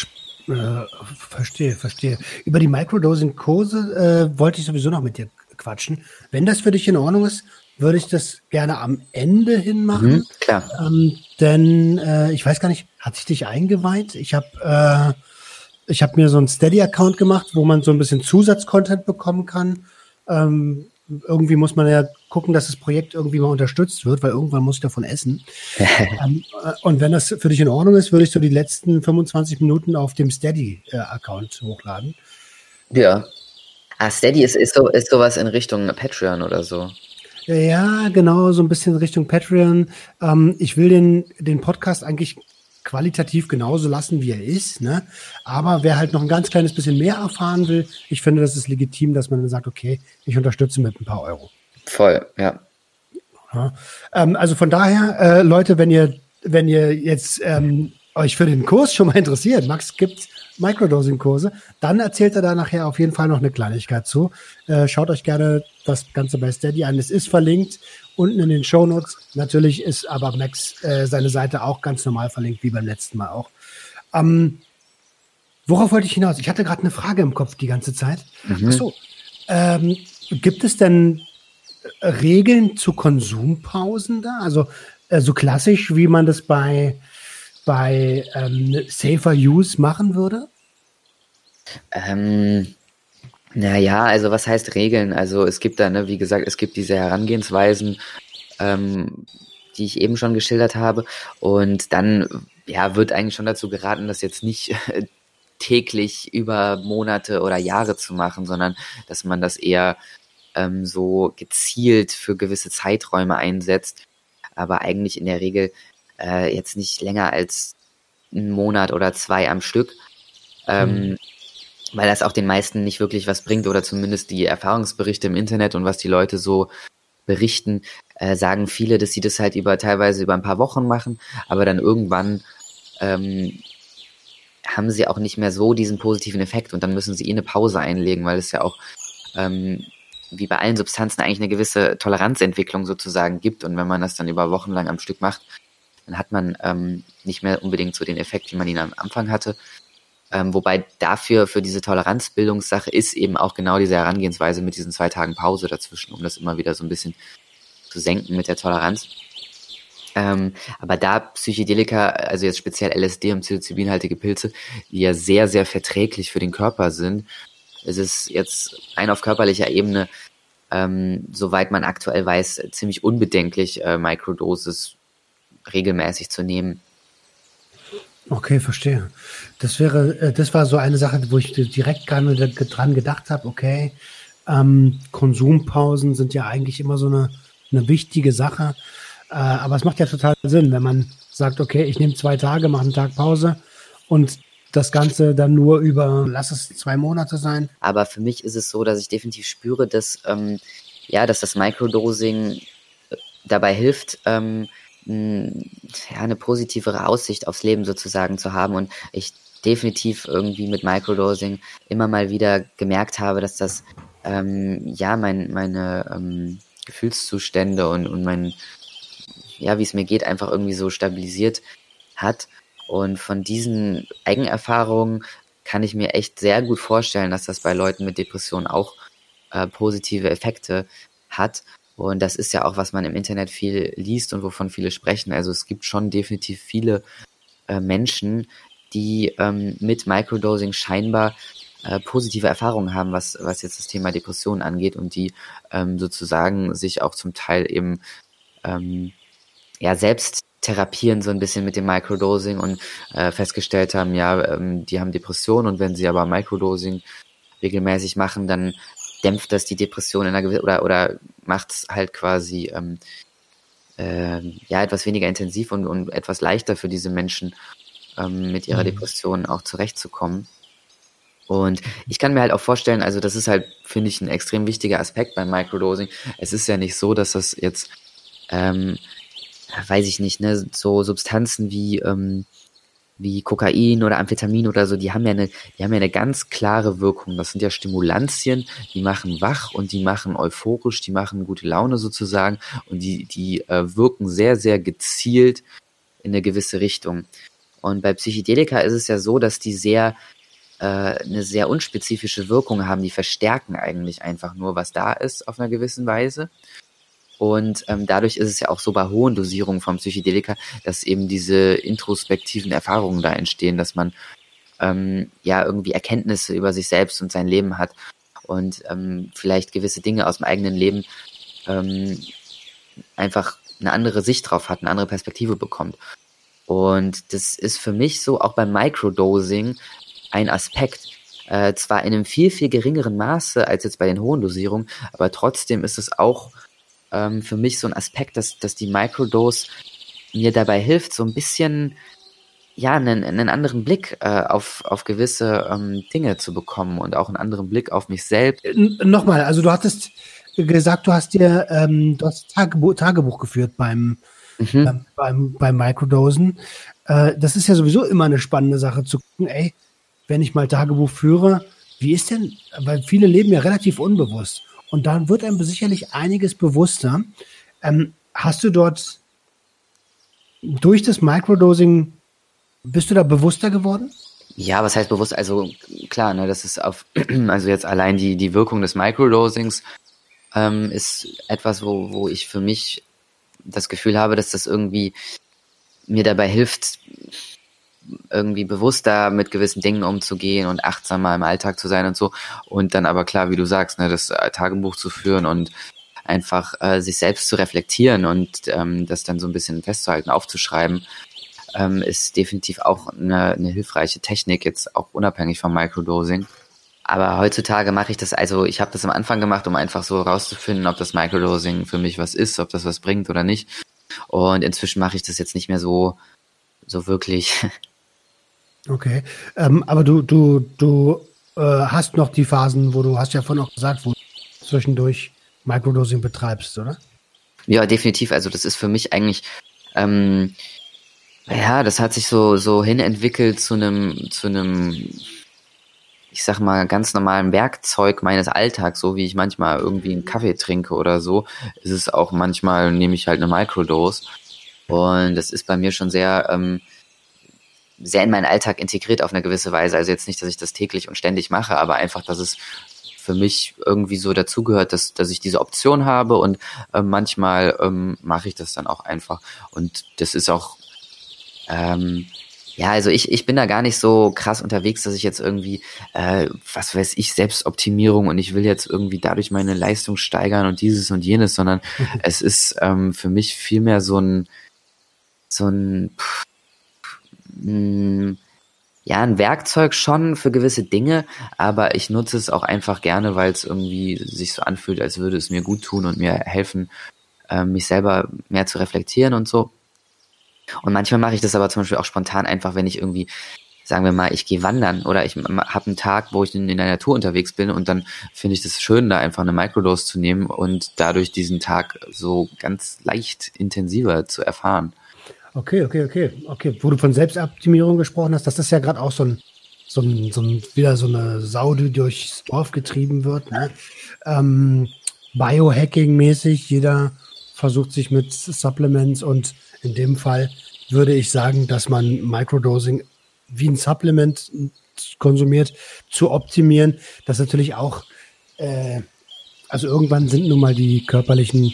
äh, verstehe, verstehe. Über die Microdosing-Kurse äh, wollte ich sowieso noch mit dir quatschen. Wenn das für dich in Ordnung ist, würde ich das gerne am Ende hin machen. Mhm, klar. Ähm, denn äh, ich weiß gar nicht, hat sich dich eingeweiht? Ich habe äh, ich habe mir so einen Steady-Account gemacht, wo man so ein bisschen Zusatzcontent bekommen kann. Ähm, irgendwie muss man ja gucken, dass das Projekt irgendwie mal unterstützt wird, weil irgendwann muss ich davon essen. ähm, äh, und wenn das für dich in Ordnung ist, würde ich so die letzten 25 Minuten auf dem Steady-Account hochladen. Ja. Ah, Steady ist, ist, so, ist sowas in Richtung Patreon oder so. Ja, genau, so ein bisschen Richtung Patreon. Ähm, ich will den, den Podcast eigentlich qualitativ genauso lassen, wie er ist. Ne? Aber wer halt noch ein ganz kleines bisschen mehr erfahren will, ich finde, das ist legitim, dass man dann sagt, okay, ich unterstütze mit ein paar Euro. Voll, ja. ja ähm, also von daher, äh, Leute, wenn ihr, wenn ihr jetzt ähm, euch für den Kurs schon mal interessiert, Max gibt Microdosing-Kurse, dann erzählt er da nachher auf jeden Fall noch eine Kleinigkeit zu. Äh, schaut euch gerne das Ganze bei Steady an. Es ist verlinkt unten in den Show Notes. Natürlich ist aber Max äh, seine Seite auch ganz normal verlinkt, wie beim letzten Mal auch. Ähm, worauf wollte ich hinaus? Ich hatte gerade eine Frage im Kopf die ganze Zeit. Mhm. Achso, ähm, gibt es denn Regeln zu Konsumpausen da? Also äh, so klassisch, wie man das bei bei ähm, Safer Use machen würde? Ähm, naja, also was heißt Regeln? Also es gibt da, ne, wie gesagt, es gibt diese Herangehensweisen, ähm, die ich eben schon geschildert habe. Und dann, ja, wird eigentlich schon dazu geraten, das jetzt nicht täglich über Monate oder Jahre zu machen, sondern dass man das eher ähm, so gezielt für gewisse Zeiträume einsetzt. Aber eigentlich in der Regel äh, jetzt nicht länger als einen Monat oder zwei am Stück, ähm, mhm. weil das auch den meisten nicht wirklich was bringt oder zumindest die Erfahrungsberichte im Internet und was die Leute so berichten, äh, sagen viele, dass sie das halt über teilweise über ein paar Wochen machen, aber dann irgendwann ähm, haben sie auch nicht mehr so diesen positiven Effekt und dann müssen sie eh eine Pause einlegen, weil es ja auch ähm, wie bei allen Substanzen eigentlich eine gewisse Toleranzentwicklung sozusagen gibt und wenn man das dann über Wochen lang am Stück macht, dann hat man ähm, nicht mehr unbedingt so den Effekt, wie man ihn am Anfang hatte. Ähm, wobei dafür, für diese Toleranzbildungssache ist eben auch genau diese Herangehensweise mit diesen zwei Tagen Pause dazwischen, um das immer wieder so ein bisschen zu senken mit der Toleranz. Ähm, aber da Psychedelika, also jetzt speziell LSD und psilocybinhaltige Pilze, die ja sehr, sehr verträglich für den Körper sind, ist es jetzt rein auf körperlicher Ebene, ähm, soweit man aktuell weiß, ziemlich unbedenklich, äh, Microdosis regelmäßig zu nehmen. Okay, verstehe. Das wäre, äh, das war so eine Sache, wo ich direkt dran gedacht habe, okay, ähm, Konsumpausen sind ja eigentlich immer so eine, eine wichtige Sache. Äh, aber es macht ja total Sinn, wenn man sagt, okay, ich nehme zwei Tage, mache einen Tag Pause und das Ganze dann nur über, lass es zwei Monate sein. Aber für mich ist es so, dass ich definitiv spüre, dass, ähm, ja, dass das Microdosing äh, dabei hilft, ähm, ja, eine positivere Aussicht aufs Leben sozusagen zu haben. Und ich definitiv irgendwie mit Microdosing immer mal wieder gemerkt habe, dass das ähm, ja mein, meine ähm, Gefühlszustände und, und mein, ja, wie es mir geht, einfach irgendwie so stabilisiert hat. Und von diesen Eigenerfahrungen kann ich mir echt sehr gut vorstellen, dass das bei Leuten mit Depressionen auch äh, positive Effekte hat. Und das ist ja auch, was man im Internet viel liest und wovon viele sprechen. Also es gibt schon definitiv viele äh, Menschen, die ähm, mit Microdosing scheinbar äh, positive Erfahrungen haben, was, was jetzt das Thema Depressionen angeht und die ähm, sozusagen sich auch zum Teil eben ähm, ja selbst therapieren so ein bisschen mit dem Microdosing und äh, festgestellt haben, ja, ähm, die haben Depressionen und wenn sie aber Microdosing regelmäßig machen, dann dämpft das die Depression in einer gewissen oder oder macht es halt quasi ähm, äh, ja etwas weniger intensiv und, und etwas leichter für diese Menschen ähm, mit ihrer mhm. Depression auch zurechtzukommen. Und ich kann mir halt auch vorstellen, also das ist halt, finde ich, ein extrem wichtiger Aspekt beim Microdosing. Es ist ja nicht so, dass das jetzt, ähm, weiß ich nicht, ne, so Substanzen wie ähm, wie Kokain oder Amphetamin oder so, die haben ja eine, die haben ja eine ganz klare Wirkung. Das sind ja Stimulantien, die machen wach und die machen euphorisch, die machen gute Laune sozusagen und die, die äh, wirken sehr, sehr gezielt in eine gewisse Richtung. Und bei Psychedelika ist es ja so, dass die sehr äh, eine sehr unspezifische Wirkung haben. Die verstärken eigentlich einfach nur, was da ist auf einer gewissen Weise. Und ähm, dadurch ist es ja auch so bei hohen Dosierungen von Psychedelika, dass eben diese introspektiven Erfahrungen da entstehen, dass man ähm, ja irgendwie Erkenntnisse über sich selbst und sein Leben hat und ähm, vielleicht gewisse Dinge aus dem eigenen Leben ähm, einfach eine andere Sicht drauf hat, eine andere Perspektive bekommt. Und das ist für mich so auch beim Microdosing ein Aspekt. Äh, zwar in einem viel, viel geringeren Maße als jetzt bei den hohen Dosierungen, aber trotzdem ist es auch ähm, für mich so ein Aspekt, dass, dass die Microdose mir dabei hilft, so ein bisschen ja, einen, einen anderen Blick äh, auf, auf gewisse ähm, Dinge zu bekommen und auch einen anderen Blick auf mich selbst. N nochmal, also du hattest gesagt, du hast dir ähm, du hast Tagebuch, Tagebuch geführt beim, mhm. beim, beim, beim Microdosen. Äh, das ist ja sowieso immer eine spannende Sache zu gucken, ey, wenn ich mal Tagebuch führe, wie ist denn, weil viele leben ja relativ unbewusst. Und dann wird einem sicherlich einiges bewusster. Ähm, hast du dort durch das Microdosing, bist du da bewusster geworden? Ja, was heißt bewusst? Also klar, ne, das ist auf, also jetzt allein die, die Wirkung des Microdosings ähm, ist etwas, wo, wo ich für mich das Gefühl habe, dass das irgendwie mir dabei hilft, irgendwie bewusster mit gewissen Dingen umzugehen und achtsamer im Alltag zu sein und so. Und dann aber klar, wie du sagst, ne, das äh, Tagebuch zu führen und einfach äh, sich selbst zu reflektieren und ähm, das dann so ein bisschen festzuhalten, aufzuschreiben, ähm, ist definitiv auch eine, eine hilfreiche Technik, jetzt auch unabhängig vom Microdosing. Aber heutzutage mache ich das, also ich habe das am Anfang gemacht, um einfach so rauszufinden, ob das Microdosing für mich was ist, ob das was bringt oder nicht. Und inzwischen mache ich das jetzt nicht mehr so, so wirklich. Okay, ähm, aber du, du, du äh, hast noch die Phasen, wo du hast ja vorhin auch gesagt, wo du zwischendurch Microdosing betreibst, oder? Ja, definitiv. Also das ist für mich eigentlich, ähm, ja, das hat sich so so hinentwickelt zu einem zu einem, ich sag mal ganz normalen Werkzeug meines Alltags, so wie ich manchmal irgendwie einen Kaffee trinke oder so, ist es auch manchmal nehme ich halt eine Microdose und das ist bei mir schon sehr ähm, sehr in meinen Alltag integriert auf eine gewisse Weise. Also jetzt nicht, dass ich das täglich und ständig mache, aber einfach, dass es für mich irgendwie so dazugehört, dass, dass ich diese Option habe und äh, manchmal ähm, mache ich das dann auch einfach. Und das ist auch, ähm, ja, also ich, ich bin da gar nicht so krass unterwegs, dass ich jetzt irgendwie, äh, was weiß ich, Selbstoptimierung und ich will jetzt irgendwie dadurch meine Leistung steigern und dieses und jenes, sondern es ist ähm, für mich vielmehr so ein, so ein, pff, ja, ein Werkzeug schon für gewisse Dinge, aber ich nutze es auch einfach gerne, weil es irgendwie sich so anfühlt, als würde es mir gut tun und mir helfen, äh, mich selber mehr zu reflektieren und so. Und manchmal mache ich das aber zum Beispiel auch spontan einfach, wenn ich irgendwie, sagen wir mal, ich gehe wandern oder ich habe einen Tag, wo ich in, in der Natur unterwegs bin und dann finde ich das schön, da einfach eine Microdose zu nehmen und dadurch diesen Tag so ganz leicht intensiver zu erfahren. Okay, okay, okay. Okay, wo du von Selbstoptimierung gesprochen hast, das ist ja gerade auch so ein, so, ein, so ein, wieder so eine Sau, die durchs Dorf getrieben wird. Ne? Ähm, Biohacking-mäßig, jeder versucht sich mit Supplements und in dem Fall würde ich sagen, dass man Microdosing wie ein Supplement konsumiert, zu optimieren. Das natürlich auch, äh, also irgendwann sind nun mal die körperlichen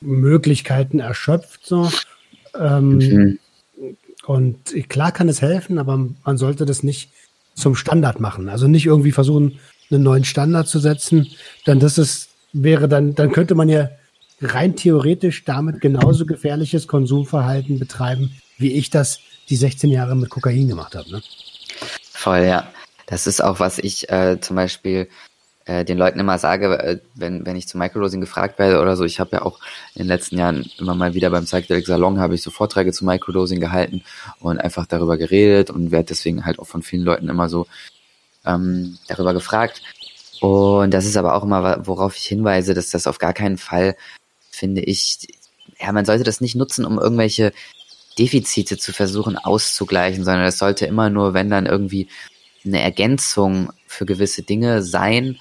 Möglichkeiten erschöpft. So. Ähm, mhm. Und klar kann es helfen, aber man sollte das nicht zum Standard machen. Also nicht irgendwie versuchen, einen neuen Standard zu setzen. Denn das ist, wäre dann, dann könnte man ja rein theoretisch damit genauso gefährliches Konsumverhalten betreiben, wie ich das die 16 Jahre mit Kokain gemacht habe. Ne? Voll, ja. Das ist auch, was ich äh, zum Beispiel äh, den Leuten immer sage, äh, wenn, wenn ich zu Microdosing gefragt werde oder so, ich habe ja auch in den letzten Jahren immer mal wieder beim Psychedelic Salon habe ich so Vorträge zu Microdosing gehalten und einfach darüber geredet und werde deswegen halt auch von vielen Leuten immer so ähm, darüber gefragt. Und das ist aber auch immer, worauf ich hinweise, dass das auf gar keinen Fall, finde ich, ja, man sollte das nicht nutzen, um irgendwelche Defizite zu versuchen auszugleichen, sondern es sollte immer nur, wenn dann irgendwie eine Ergänzung für gewisse Dinge sein,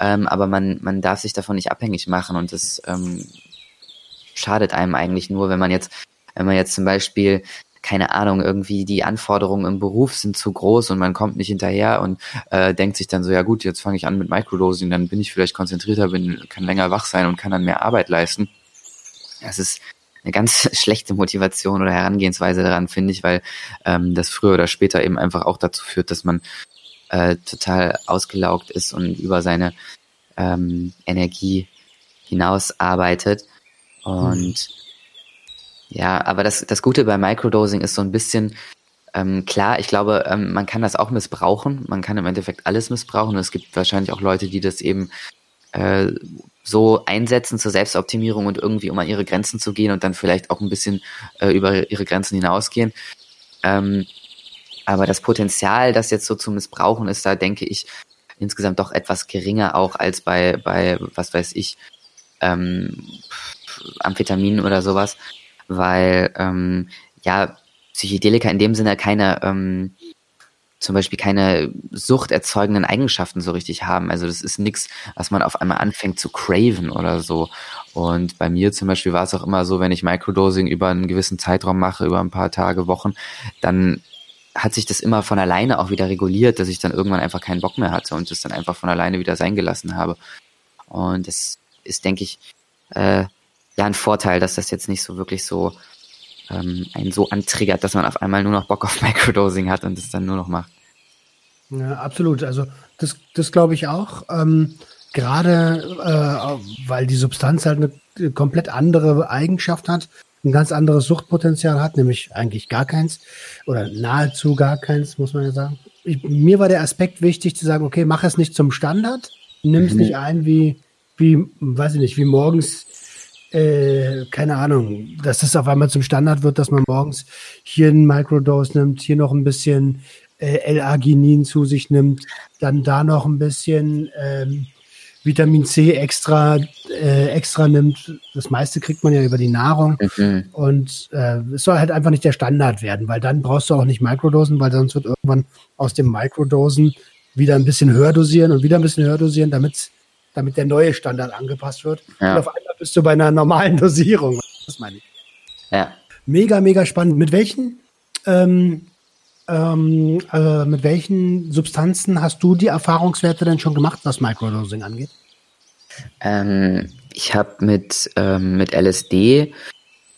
ähm, aber man, man darf sich davon nicht abhängig machen und das ähm, schadet einem eigentlich nur, wenn man jetzt, wenn man jetzt zum Beispiel keine Ahnung, irgendwie die Anforderungen im Beruf sind zu groß und man kommt nicht hinterher und äh, denkt sich dann so, ja gut, jetzt fange ich an mit Microdosing, dann bin ich vielleicht konzentrierter, bin, kann länger wach sein und kann dann mehr Arbeit leisten. Das ist eine ganz schlechte Motivation oder Herangehensweise daran, finde ich, weil ähm, das früher oder später eben einfach auch dazu führt, dass man äh, total ausgelaugt ist und über seine ähm, Energie hinaus arbeitet. Und mhm. ja, aber das, das Gute bei Microdosing ist so ein bisschen, ähm, klar, ich glaube, ähm, man kann das auch missbrauchen. Man kann im Endeffekt alles missbrauchen. Es gibt wahrscheinlich auch Leute, die das eben äh, so einsetzen zur Selbstoptimierung und irgendwie um an ihre Grenzen zu gehen und dann vielleicht auch ein bisschen äh, über ihre Grenzen hinausgehen. Ähm, aber das Potenzial, das jetzt so zu missbrauchen ist, da denke ich insgesamt doch etwas geringer auch als bei, bei was weiß ich, ähm, Amphetamin oder sowas, weil ähm, ja Psychedelika in dem Sinne keine ähm, zum Beispiel keine suchterzeugenden Eigenschaften so richtig haben. Also das ist nichts, was man auf einmal anfängt zu craven oder so. Und bei mir zum Beispiel war es auch immer so, wenn ich Microdosing über einen gewissen Zeitraum mache, über ein paar Tage, Wochen, dann hat sich das immer von alleine auch wieder reguliert, dass ich dann irgendwann einfach keinen Bock mehr hatte und das dann einfach von alleine wieder sein gelassen habe. Und das ist, denke ich, äh, ja ein Vorteil, dass das jetzt nicht so wirklich so ähm, einen so antriggert, dass man auf einmal nur noch Bock auf Microdosing hat und das dann nur noch macht. Ja, absolut. Also das, das glaube ich auch. Ähm, Gerade äh, weil die Substanz halt eine komplett andere Eigenschaft hat ein ganz anderes Suchtpotenzial hat, nämlich eigentlich gar keins oder nahezu gar keins, muss man ja sagen. Ich, mir war der Aspekt wichtig zu sagen, okay, mach es nicht zum Standard, nimm es mhm. nicht ein wie, wie, weiß ich nicht, wie morgens, äh, keine Ahnung, dass es auf einmal zum Standard wird, dass man morgens hier einen Microdose nimmt, hier noch ein bisschen äh, L-Arginin zu sich nimmt, dann da noch ein bisschen ähm, Vitamin C extra, äh, extra nimmt. Das meiste kriegt man ja über die Nahrung. Mhm. Und äh, es soll halt einfach nicht der Standard werden, weil dann brauchst du auch nicht Mikrodosen, weil sonst wird irgendwann aus dem Mikrodosen wieder ein bisschen höher dosieren und wieder ein bisschen höher dosieren, damit, damit der neue Standard angepasst wird. Ja. Und auf einmal bist du bei einer normalen Dosierung. Das meine ich. Ja. Mega, mega spannend. Mit welchen ähm, ähm, äh, mit welchen Substanzen hast du die Erfahrungswerte denn schon gemacht, was Microdosing angeht? Ähm, ich habe mit, ähm, mit LSD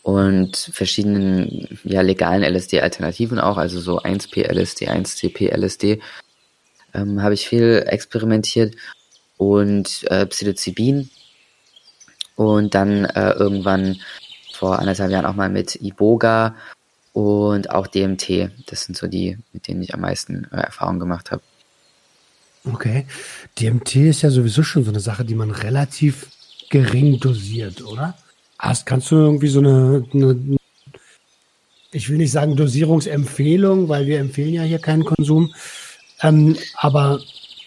und verschiedenen ja, legalen LSD-Alternativen auch, also so 1P-LSD, 1CP-LSD, ähm, habe ich viel experimentiert und äh, Psilocybin und dann äh, irgendwann vor anderthalb Jahren auch mal mit Iboga und auch DMT. Das sind so die, mit denen ich am meisten äh, Erfahrung gemacht habe. Okay. DMT ist ja sowieso schon so eine Sache, die man relativ gering dosiert, oder? Hast, kannst du irgendwie so eine, eine ich will nicht sagen Dosierungsempfehlung, weil wir empfehlen ja hier keinen Konsum, ähm, aber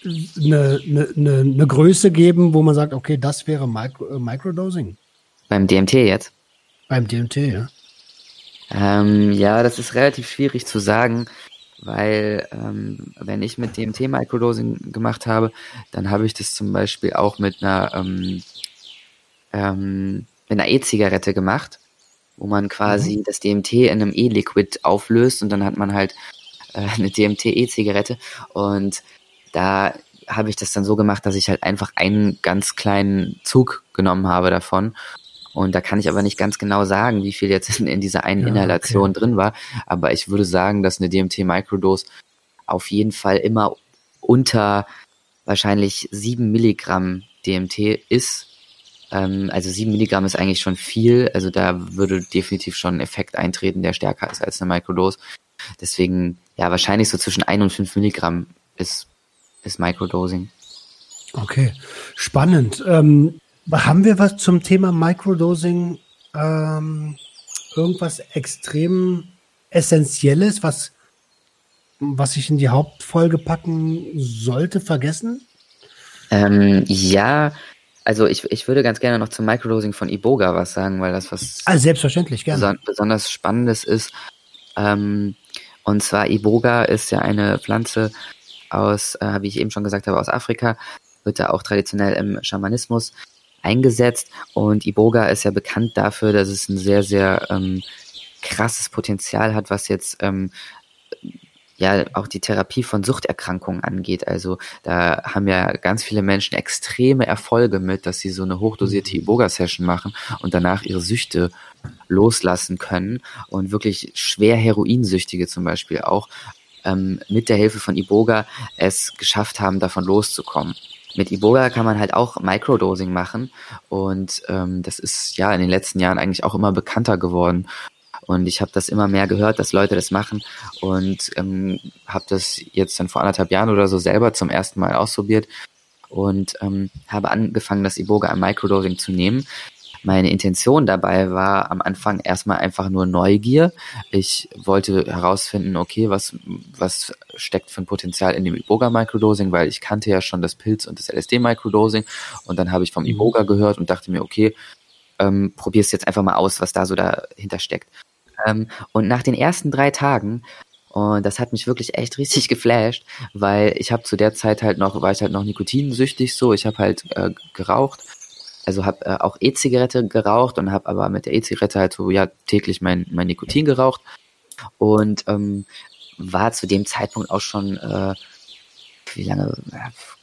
eine, eine, eine, Größe geben, wo man sagt, okay, das wäre Micro, äh, Microdosing. Beim DMT jetzt? Beim DMT, ja. Ähm, ja, das ist relativ schwierig zu sagen, weil ähm, wenn ich mit DMT Microdosing gemacht habe, dann habe ich das zum Beispiel auch mit einer ähm, ähm, mit einer E-Zigarette gemacht, wo man quasi mhm. das DMT in einem E-Liquid auflöst und dann hat man halt äh, eine DMT-E-Zigarette und da habe ich das dann so gemacht, dass ich halt einfach einen ganz kleinen Zug genommen habe davon und da kann ich aber nicht ganz genau sagen, wie viel jetzt in, in dieser einen ja, Inhalation okay. drin war. Aber ich würde sagen, dass eine DMT-Microdose auf jeden Fall immer unter wahrscheinlich sieben Milligramm DMT ist. Ähm, also sieben Milligramm ist eigentlich schon viel. Also da würde definitiv schon ein Effekt eintreten, der stärker ist als eine Microdose. Deswegen, ja, wahrscheinlich so zwischen ein und fünf Milligramm ist, ist Microdosing. Okay, spannend. Ähm, haben wir was zum Thema Microdosing? Ähm, irgendwas extrem Essentielles, was, was ich in die Hauptfolge packen sollte, vergessen? Ähm, ja, also ich, ich würde ganz gerne noch zum Microdosing von Iboga was sagen, weil das was ah, selbstverständlich gerne. Beson besonders spannendes ist. Ähm, und zwar Iboga ist ja eine Pflanze aus, äh, wie ich eben schon gesagt habe, aus Afrika, wird da auch traditionell im Schamanismus eingesetzt und Iboga ist ja bekannt dafür, dass es ein sehr, sehr ähm, krasses Potenzial hat, was jetzt ähm, ja auch die Therapie von Suchterkrankungen angeht. Also da haben ja ganz viele Menschen extreme Erfolge mit, dass sie so eine hochdosierte mhm. Iboga-Session machen und danach ihre Süchte loslassen können und wirklich schwer Heroinsüchtige zum Beispiel auch ähm, mit der Hilfe von Iboga es geschafft haben, davon loszukommen. Mit Iboga kann man halt auch Microdosing machen. Und ähm, das ist ja in den letzten Jahren eigentlich auch immer bekannter geworden. Und ich habe das immer mehr gehört, dass Leute das machen. Und ähm, habe das jetzt dann vor anderthalb Jahren oder so selber zum ersten Mal ausprobiert. Und ähm, habe angefangen, das Iboga im Microdosing zu nehmen meine Intention dabei war am Anfang erstmal einfach nur Neugier. Ich wollte herausfinden, okay, was, was steckt für ein Potenzial in dem Iboga-Microdosing, weil ich kannte ja schon das Pilz- und das LSD-Microdosing und dann habe ich vom mhm. Iboga gehört und dachte mir, okay, ähm, probier es jetzt einfach mal aus, was da so dahinter steckt. Ähm, und nach den ersten drei Tagen und das hat mich wirklich echt richtig geflasht, weil ich habe zu der Zeit halt noch, war ich halt noch nikotinsüchtig so, ich habe halt äh, geraucht also habe äh, auch E-Zigarette geraucht und habe aber mit der E-Zigarette halt so ja täglich mein, mein Nikotin geraucht und ähm, war zu dem Zeitpunkt auch schon äh, wie lange,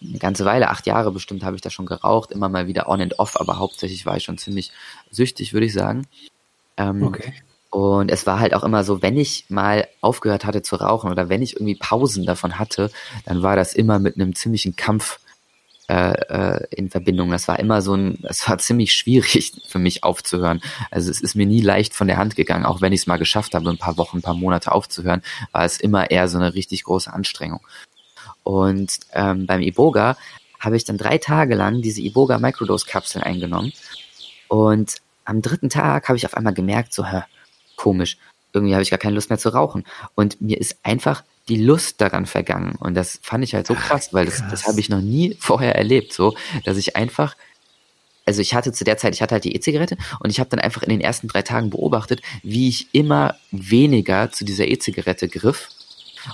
eine ganze Weile, acht Jahre bestimmt habe ich da schon geraucht, immer mal wieder on and off, aber hauptsächlich war ich schon ziemlich süchtig, würde ich sagen. Ähm, okay. Und es war halt auch immer so, wenn ich mal aufgehört hatte zu rauchen oder wenn ich irgendwie Pausen davon hatte, dann war das immer mit einem ziemlichen Kampf äh, äh, in Verbindung. Das war immer so ein, es war ziemlich schwierig für mich aufzuhören. Also es ist mir nie leicht von der Hand gegangen, auch wenn ich es mal geschafft habe, ein paar Wochen, ein paar Monate aufzuhören, war es immer eher so eine richtig große Anstrengung. Und ähm, beim Iboga habe ich dann drei Tage lang diese Iboga Microdose-Kapseln eingenommen. Und am dritten Tag habe ich auf einmal gemerkt, so, hä, komisch, irgendwie habe ich gar keine Lust mehr zu rauchen. Und mir ist einfach die Lust daran vergangen. Und das fand ich halt so krass, weil das, das habe ich noch nie vorher erlebt, so, dass ich einfach, also ich hatte zu der Zeit, ich hatte halt die E-Zigarette und ich habe dann einfach in den ersten drei Tagen beobachtet, wie ich immer weniger zu dieser E-Zigarette griff.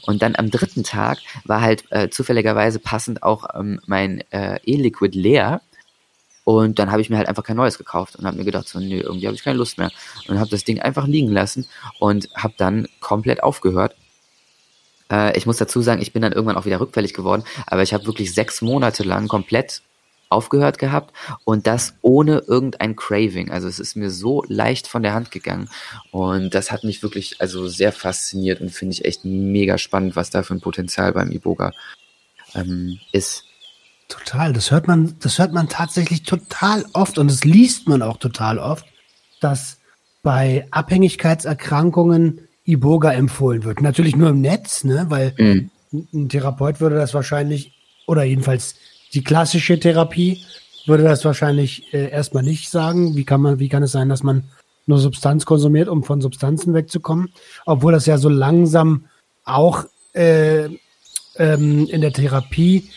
Und dann am dritten Tag war halt äh, zufälligerweise passend auch ähm, mein äh, E-Liquid leer. Und dann habe ich mir halt einfach kein neues gekauft und habe mir gedacht, so, nö, irgendwie habe ich keine Lust mehr. Und habe das Ding einfach liegen lassen und habe dann komplett aufgehört äh, ich muss dazu sagen, ich bin dann irgendwann auch wieder rückfällig geworden, aber ich habe wirklich sechs Monate lang komplett aufgehört gehabt und das ohne irgendein Craving. Also es ist mir so leicht von der Hand gegangen und das hat mich wirklich also sehr fasziniert und finde ich echt mega spannend, was da für ein Potenzial beim Iboga ähm, ist. Total, das hört man, das hört man tatsächlich total oft und das liest man auch total oft, dass bei Abhängigkeitserkrankungen Iboga empfohlen wird. Natürlich nur im Netz, ne? weil mhm. ein Therapeut würde das wahrscheinlich, oder jedenfalls die klassische Therapie würde das wahrscheinlich äh, erstmal nicht sagen. Wie kann man, wie kann es sein, dass man nur Substanz konsumiert, um von Substanzen wegzukommen? Obwohl das ja so langsam auch äh, ähm, in der Therapie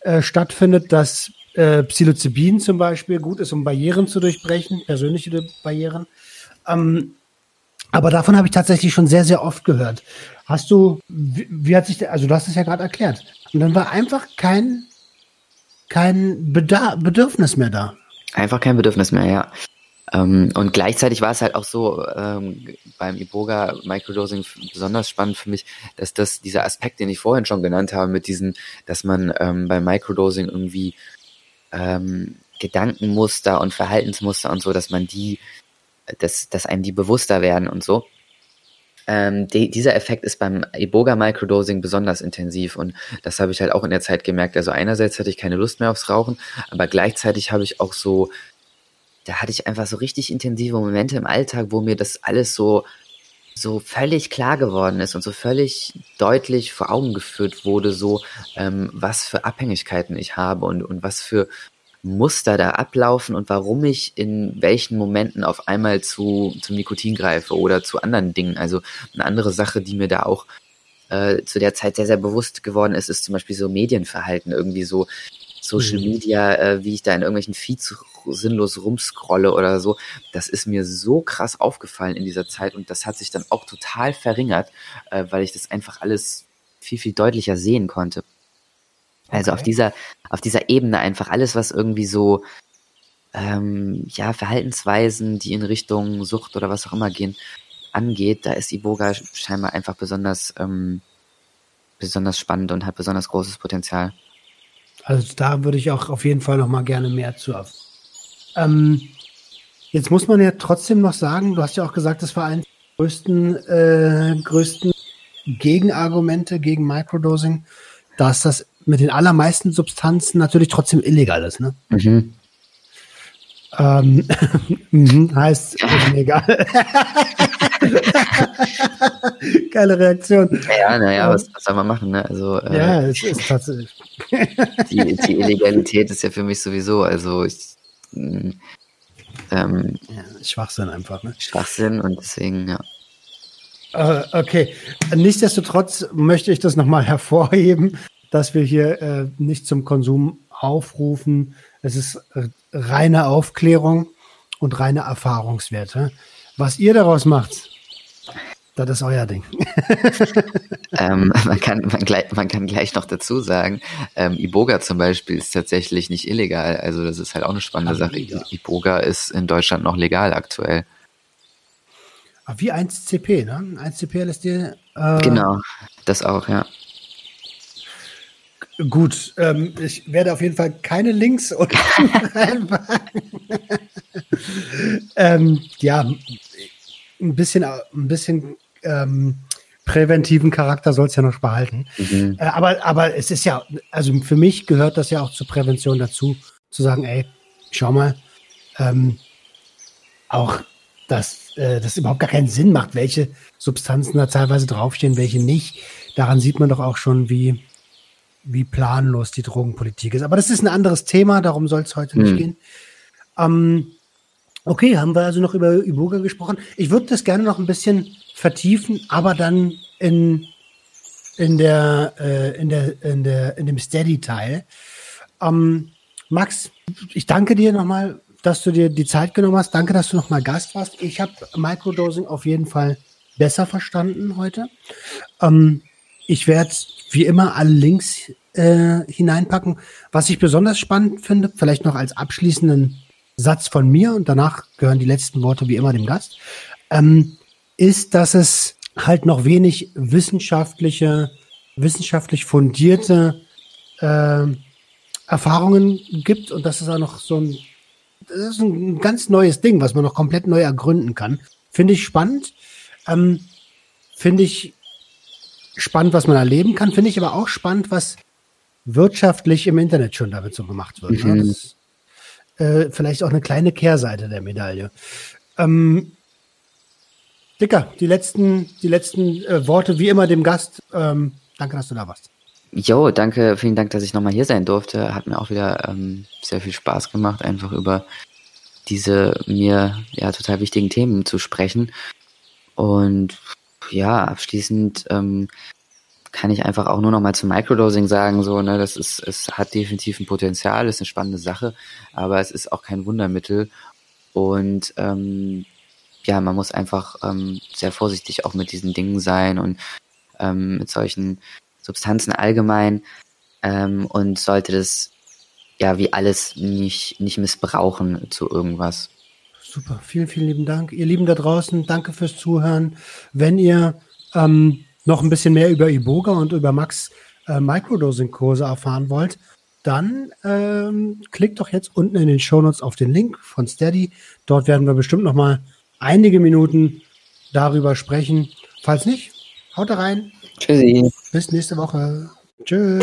äh, stattfindet, dass äh, Psilocybin zum Beispiel gut ist, um Barrieren zu durchbrechen, persönliche Barrieren. Ähm, Aber davon habe ich tatsächlich schon sehr, sehr oft gehört. Hast du, wie, wie hat sich, also du hast es ja gerade erklärt. Und dann war einfach kein, kein Bedarf, Bedürfnis mehr da. Einfach kein Bedürfnis mehr, ja. Ähm, und gleichzeitig war es halt auch so ähm, beim Iboga Microdosing besonders spannend für mich, dass das dieser Aspekt, den ich vorhin schon genannt habe, mit diesen, dass man ähm, beim Microdosing irgendwie ähm, Gedankenmuster und Verhaltensmuster und so, dass man die, dass, dass einem die bewusster werden und so. Ähm, die, dieser Effekt ist beim Iboga Microdosing besonders intensiv und das habe ich halt auch in der Zeit gemerkt. Also einerseits hatte ich keine Lust mehr aufs Rauchen, aber gleichzeitig habe ich auch so, da hatte ich einfach so richtig intensive Momente im Alltag, wo mir das alles so so völlig klar geworden ist und so völlig deutlich vor Augen geführt wurde, so ähm, was für Abhängigkeiten ich habe und, und was für Muster da ablaufen und warum ich in welchen Momenten auf einmal zu, zum Nikotin greife oder zu anderen Dingen. Also eine andere Sache, die mir da auch äh, zu der Zeit sehr, sehr bewusst geworden ist, ist zum Beispiel so Medienverhalten, irgendwie so Social mhm. Media, äh, wie ich da in irgendwelchen Feeds sinnlos rumscrolle oder so. Das ist mir so krass aufgefallen in dieser Zeit und das hat sich dann auch total verringert, äh, weil ich das einfach alles viel, viel deutlicher sehen konnte. Also okay. auf dieser, auf dieser Ebene einfach alles, was irgendwie so, ähm, ja, Verhaltensweisen, die in Richtung Sucht oder was auch immer gehen, angeht, da ist Iboga scheinbar einfach besonders, ähm, besonders spannend und hat besonders großes Potenzial. Also da würde ich auch auf jeden Fall noch mal gerne mehr zu. Ähm, jetzt muss man ja trotzdem noch sagen, du hast ja auch gesagt, das war eines der größten, äh, größten Gegenargumente gegen Microdosing, dass das mit den allermeisten Substanzen natürlich trotzdem illegal ist, ne? Mhm. Ähm, mhm, heißt, egal. Geile Reaktion. Ja, naja, was, was soll man machen, ne? Also, äh, ja, es ist tatsächlich. die, die Illegalität ist ja für mich sowieso, also ich, mm, ähm, ja, Schwachsinn einfach, ne? Schwachsinn und deswegen, ja. Uh, okay. Nichtsdestotrotz möchte ich das nochmal hervorheben, dass wir hier äh, nicht zum Konsum aufrufen. Es ist reine Aufklärung und reine Erfahrungswerte. Was ihr daraus macht, das ist euer Ding. ähm, man, kann, man, gleich, man kann gleich noch dazu sagen, ähm, Iboga zum Beispiel ist tatsächlich nicht illegal. Also das ist halt auch eine spannende Sache. Iboga ist in Deutschland noch legal aktuell. Wie 1CP, ne? 1CP LSD. Äh, genau, das auch, ja. Gut, ähm, ich werde auf jeden Fall keine Links reinpacken. ähm, ja, ein bisschen, ein bisschen ähm, präventiven Charakter soll es ja noch behalten. Mhm. Äh, aber, aber es ist ja, also für mich gehört das ja auch zur Prävention dazu, zu sagen, ey, schau mal, ähm, auch dass äh, das überhaupt gar keinen Sinn macht, welche Substanzen da teilweise draufstehen, welche nicht. Daran sieht man doch auch schon, wie wie planlos die Drogenpolitik ist. Aber das ist ein anderes Thema, darum soll es heute mhm. nicht hm. gehen. Ähm, okay, haben wir also noch über Iboga gesprochen. Ich würde das gerne noch ein bisschen vertiefen, aber dann in, in, der, äh, in, der, in, der, in dem Steady-Teil. Ähm, Max, ich danke dir nochmal, dass du dir die Zeit genommen hast. Danke, dass du nochmal Gast warst. Ich habe Microdosing auf jeden Fall besser verstanden heute. Ähm, ich werde wie immer alle Links äh, hineinpacken. Was ich besonders spannend finde, vielleicht noch als abschließenden Satz von mir und danach gehören die letzten Worte wie immer dem Gast, ähm, ist, dass es halt noch wenig wissenschaftliche, wissenschaftlich fundierte äh, Erfahrungen gibt und dass es auch noch so ein, das ist ein ganz neues Ding, was man noch komplett neu ergründen kann. Finde ich spannend. Ähm, Finde ich spannend, was man erleben kann, finde ich aber auch spannend, was wirtschaftlich im Internet schon damit so gemacht wird. Ne? Mhm. Das, äh, vielleicht auch eine kleine Kehrseite der Medaille. Ähm, Dicker, die letzten, die letzten äh, Worte wie immer dem Gast. Ähm, danke, dass du da warst. Jo, danke, vielen Dank, dass ich nochmal hier sein durfte. Hat mir auch wieder ähm, sehr viel Spaß gemacht, einfach über diese mir ja total wichtigen Themen zu sprechen. Und ja, abschließend ähm, kann ich einfach auch nur noch mal zum Microdosing sagen, so, ne, das ist, es hat definitiv ein Potenzial, ist eine spannende Sache, aber es ist auch kein Wundermittel. Und ähm, ja, man muss einfach ähm, sehr vorsichtig auch mit diesen Dingen sein und ähm, mit solchen Substanzen allgemein ähm, und sollte das ja wie alles nicht, nicht missbrauchen zu irgendwas. Super, vielen, vielen lieben Dank. Ihr Lieben da draußen, danke fürs Zuhören. Wenn ihr ähm, noch ein bisschen mehr über Iboga und über Max äh, Microdosing-Kurse erfahren wollt, dann ähm, klickt doch jetzt unten in den Shownotes auf den Link von Steady. Dort werden wir bestimmt noch mal einige Minuten darüber sprechen. Falls nicht, haut da rein. Tschüssi. Bis nächste Woche. Tschüss.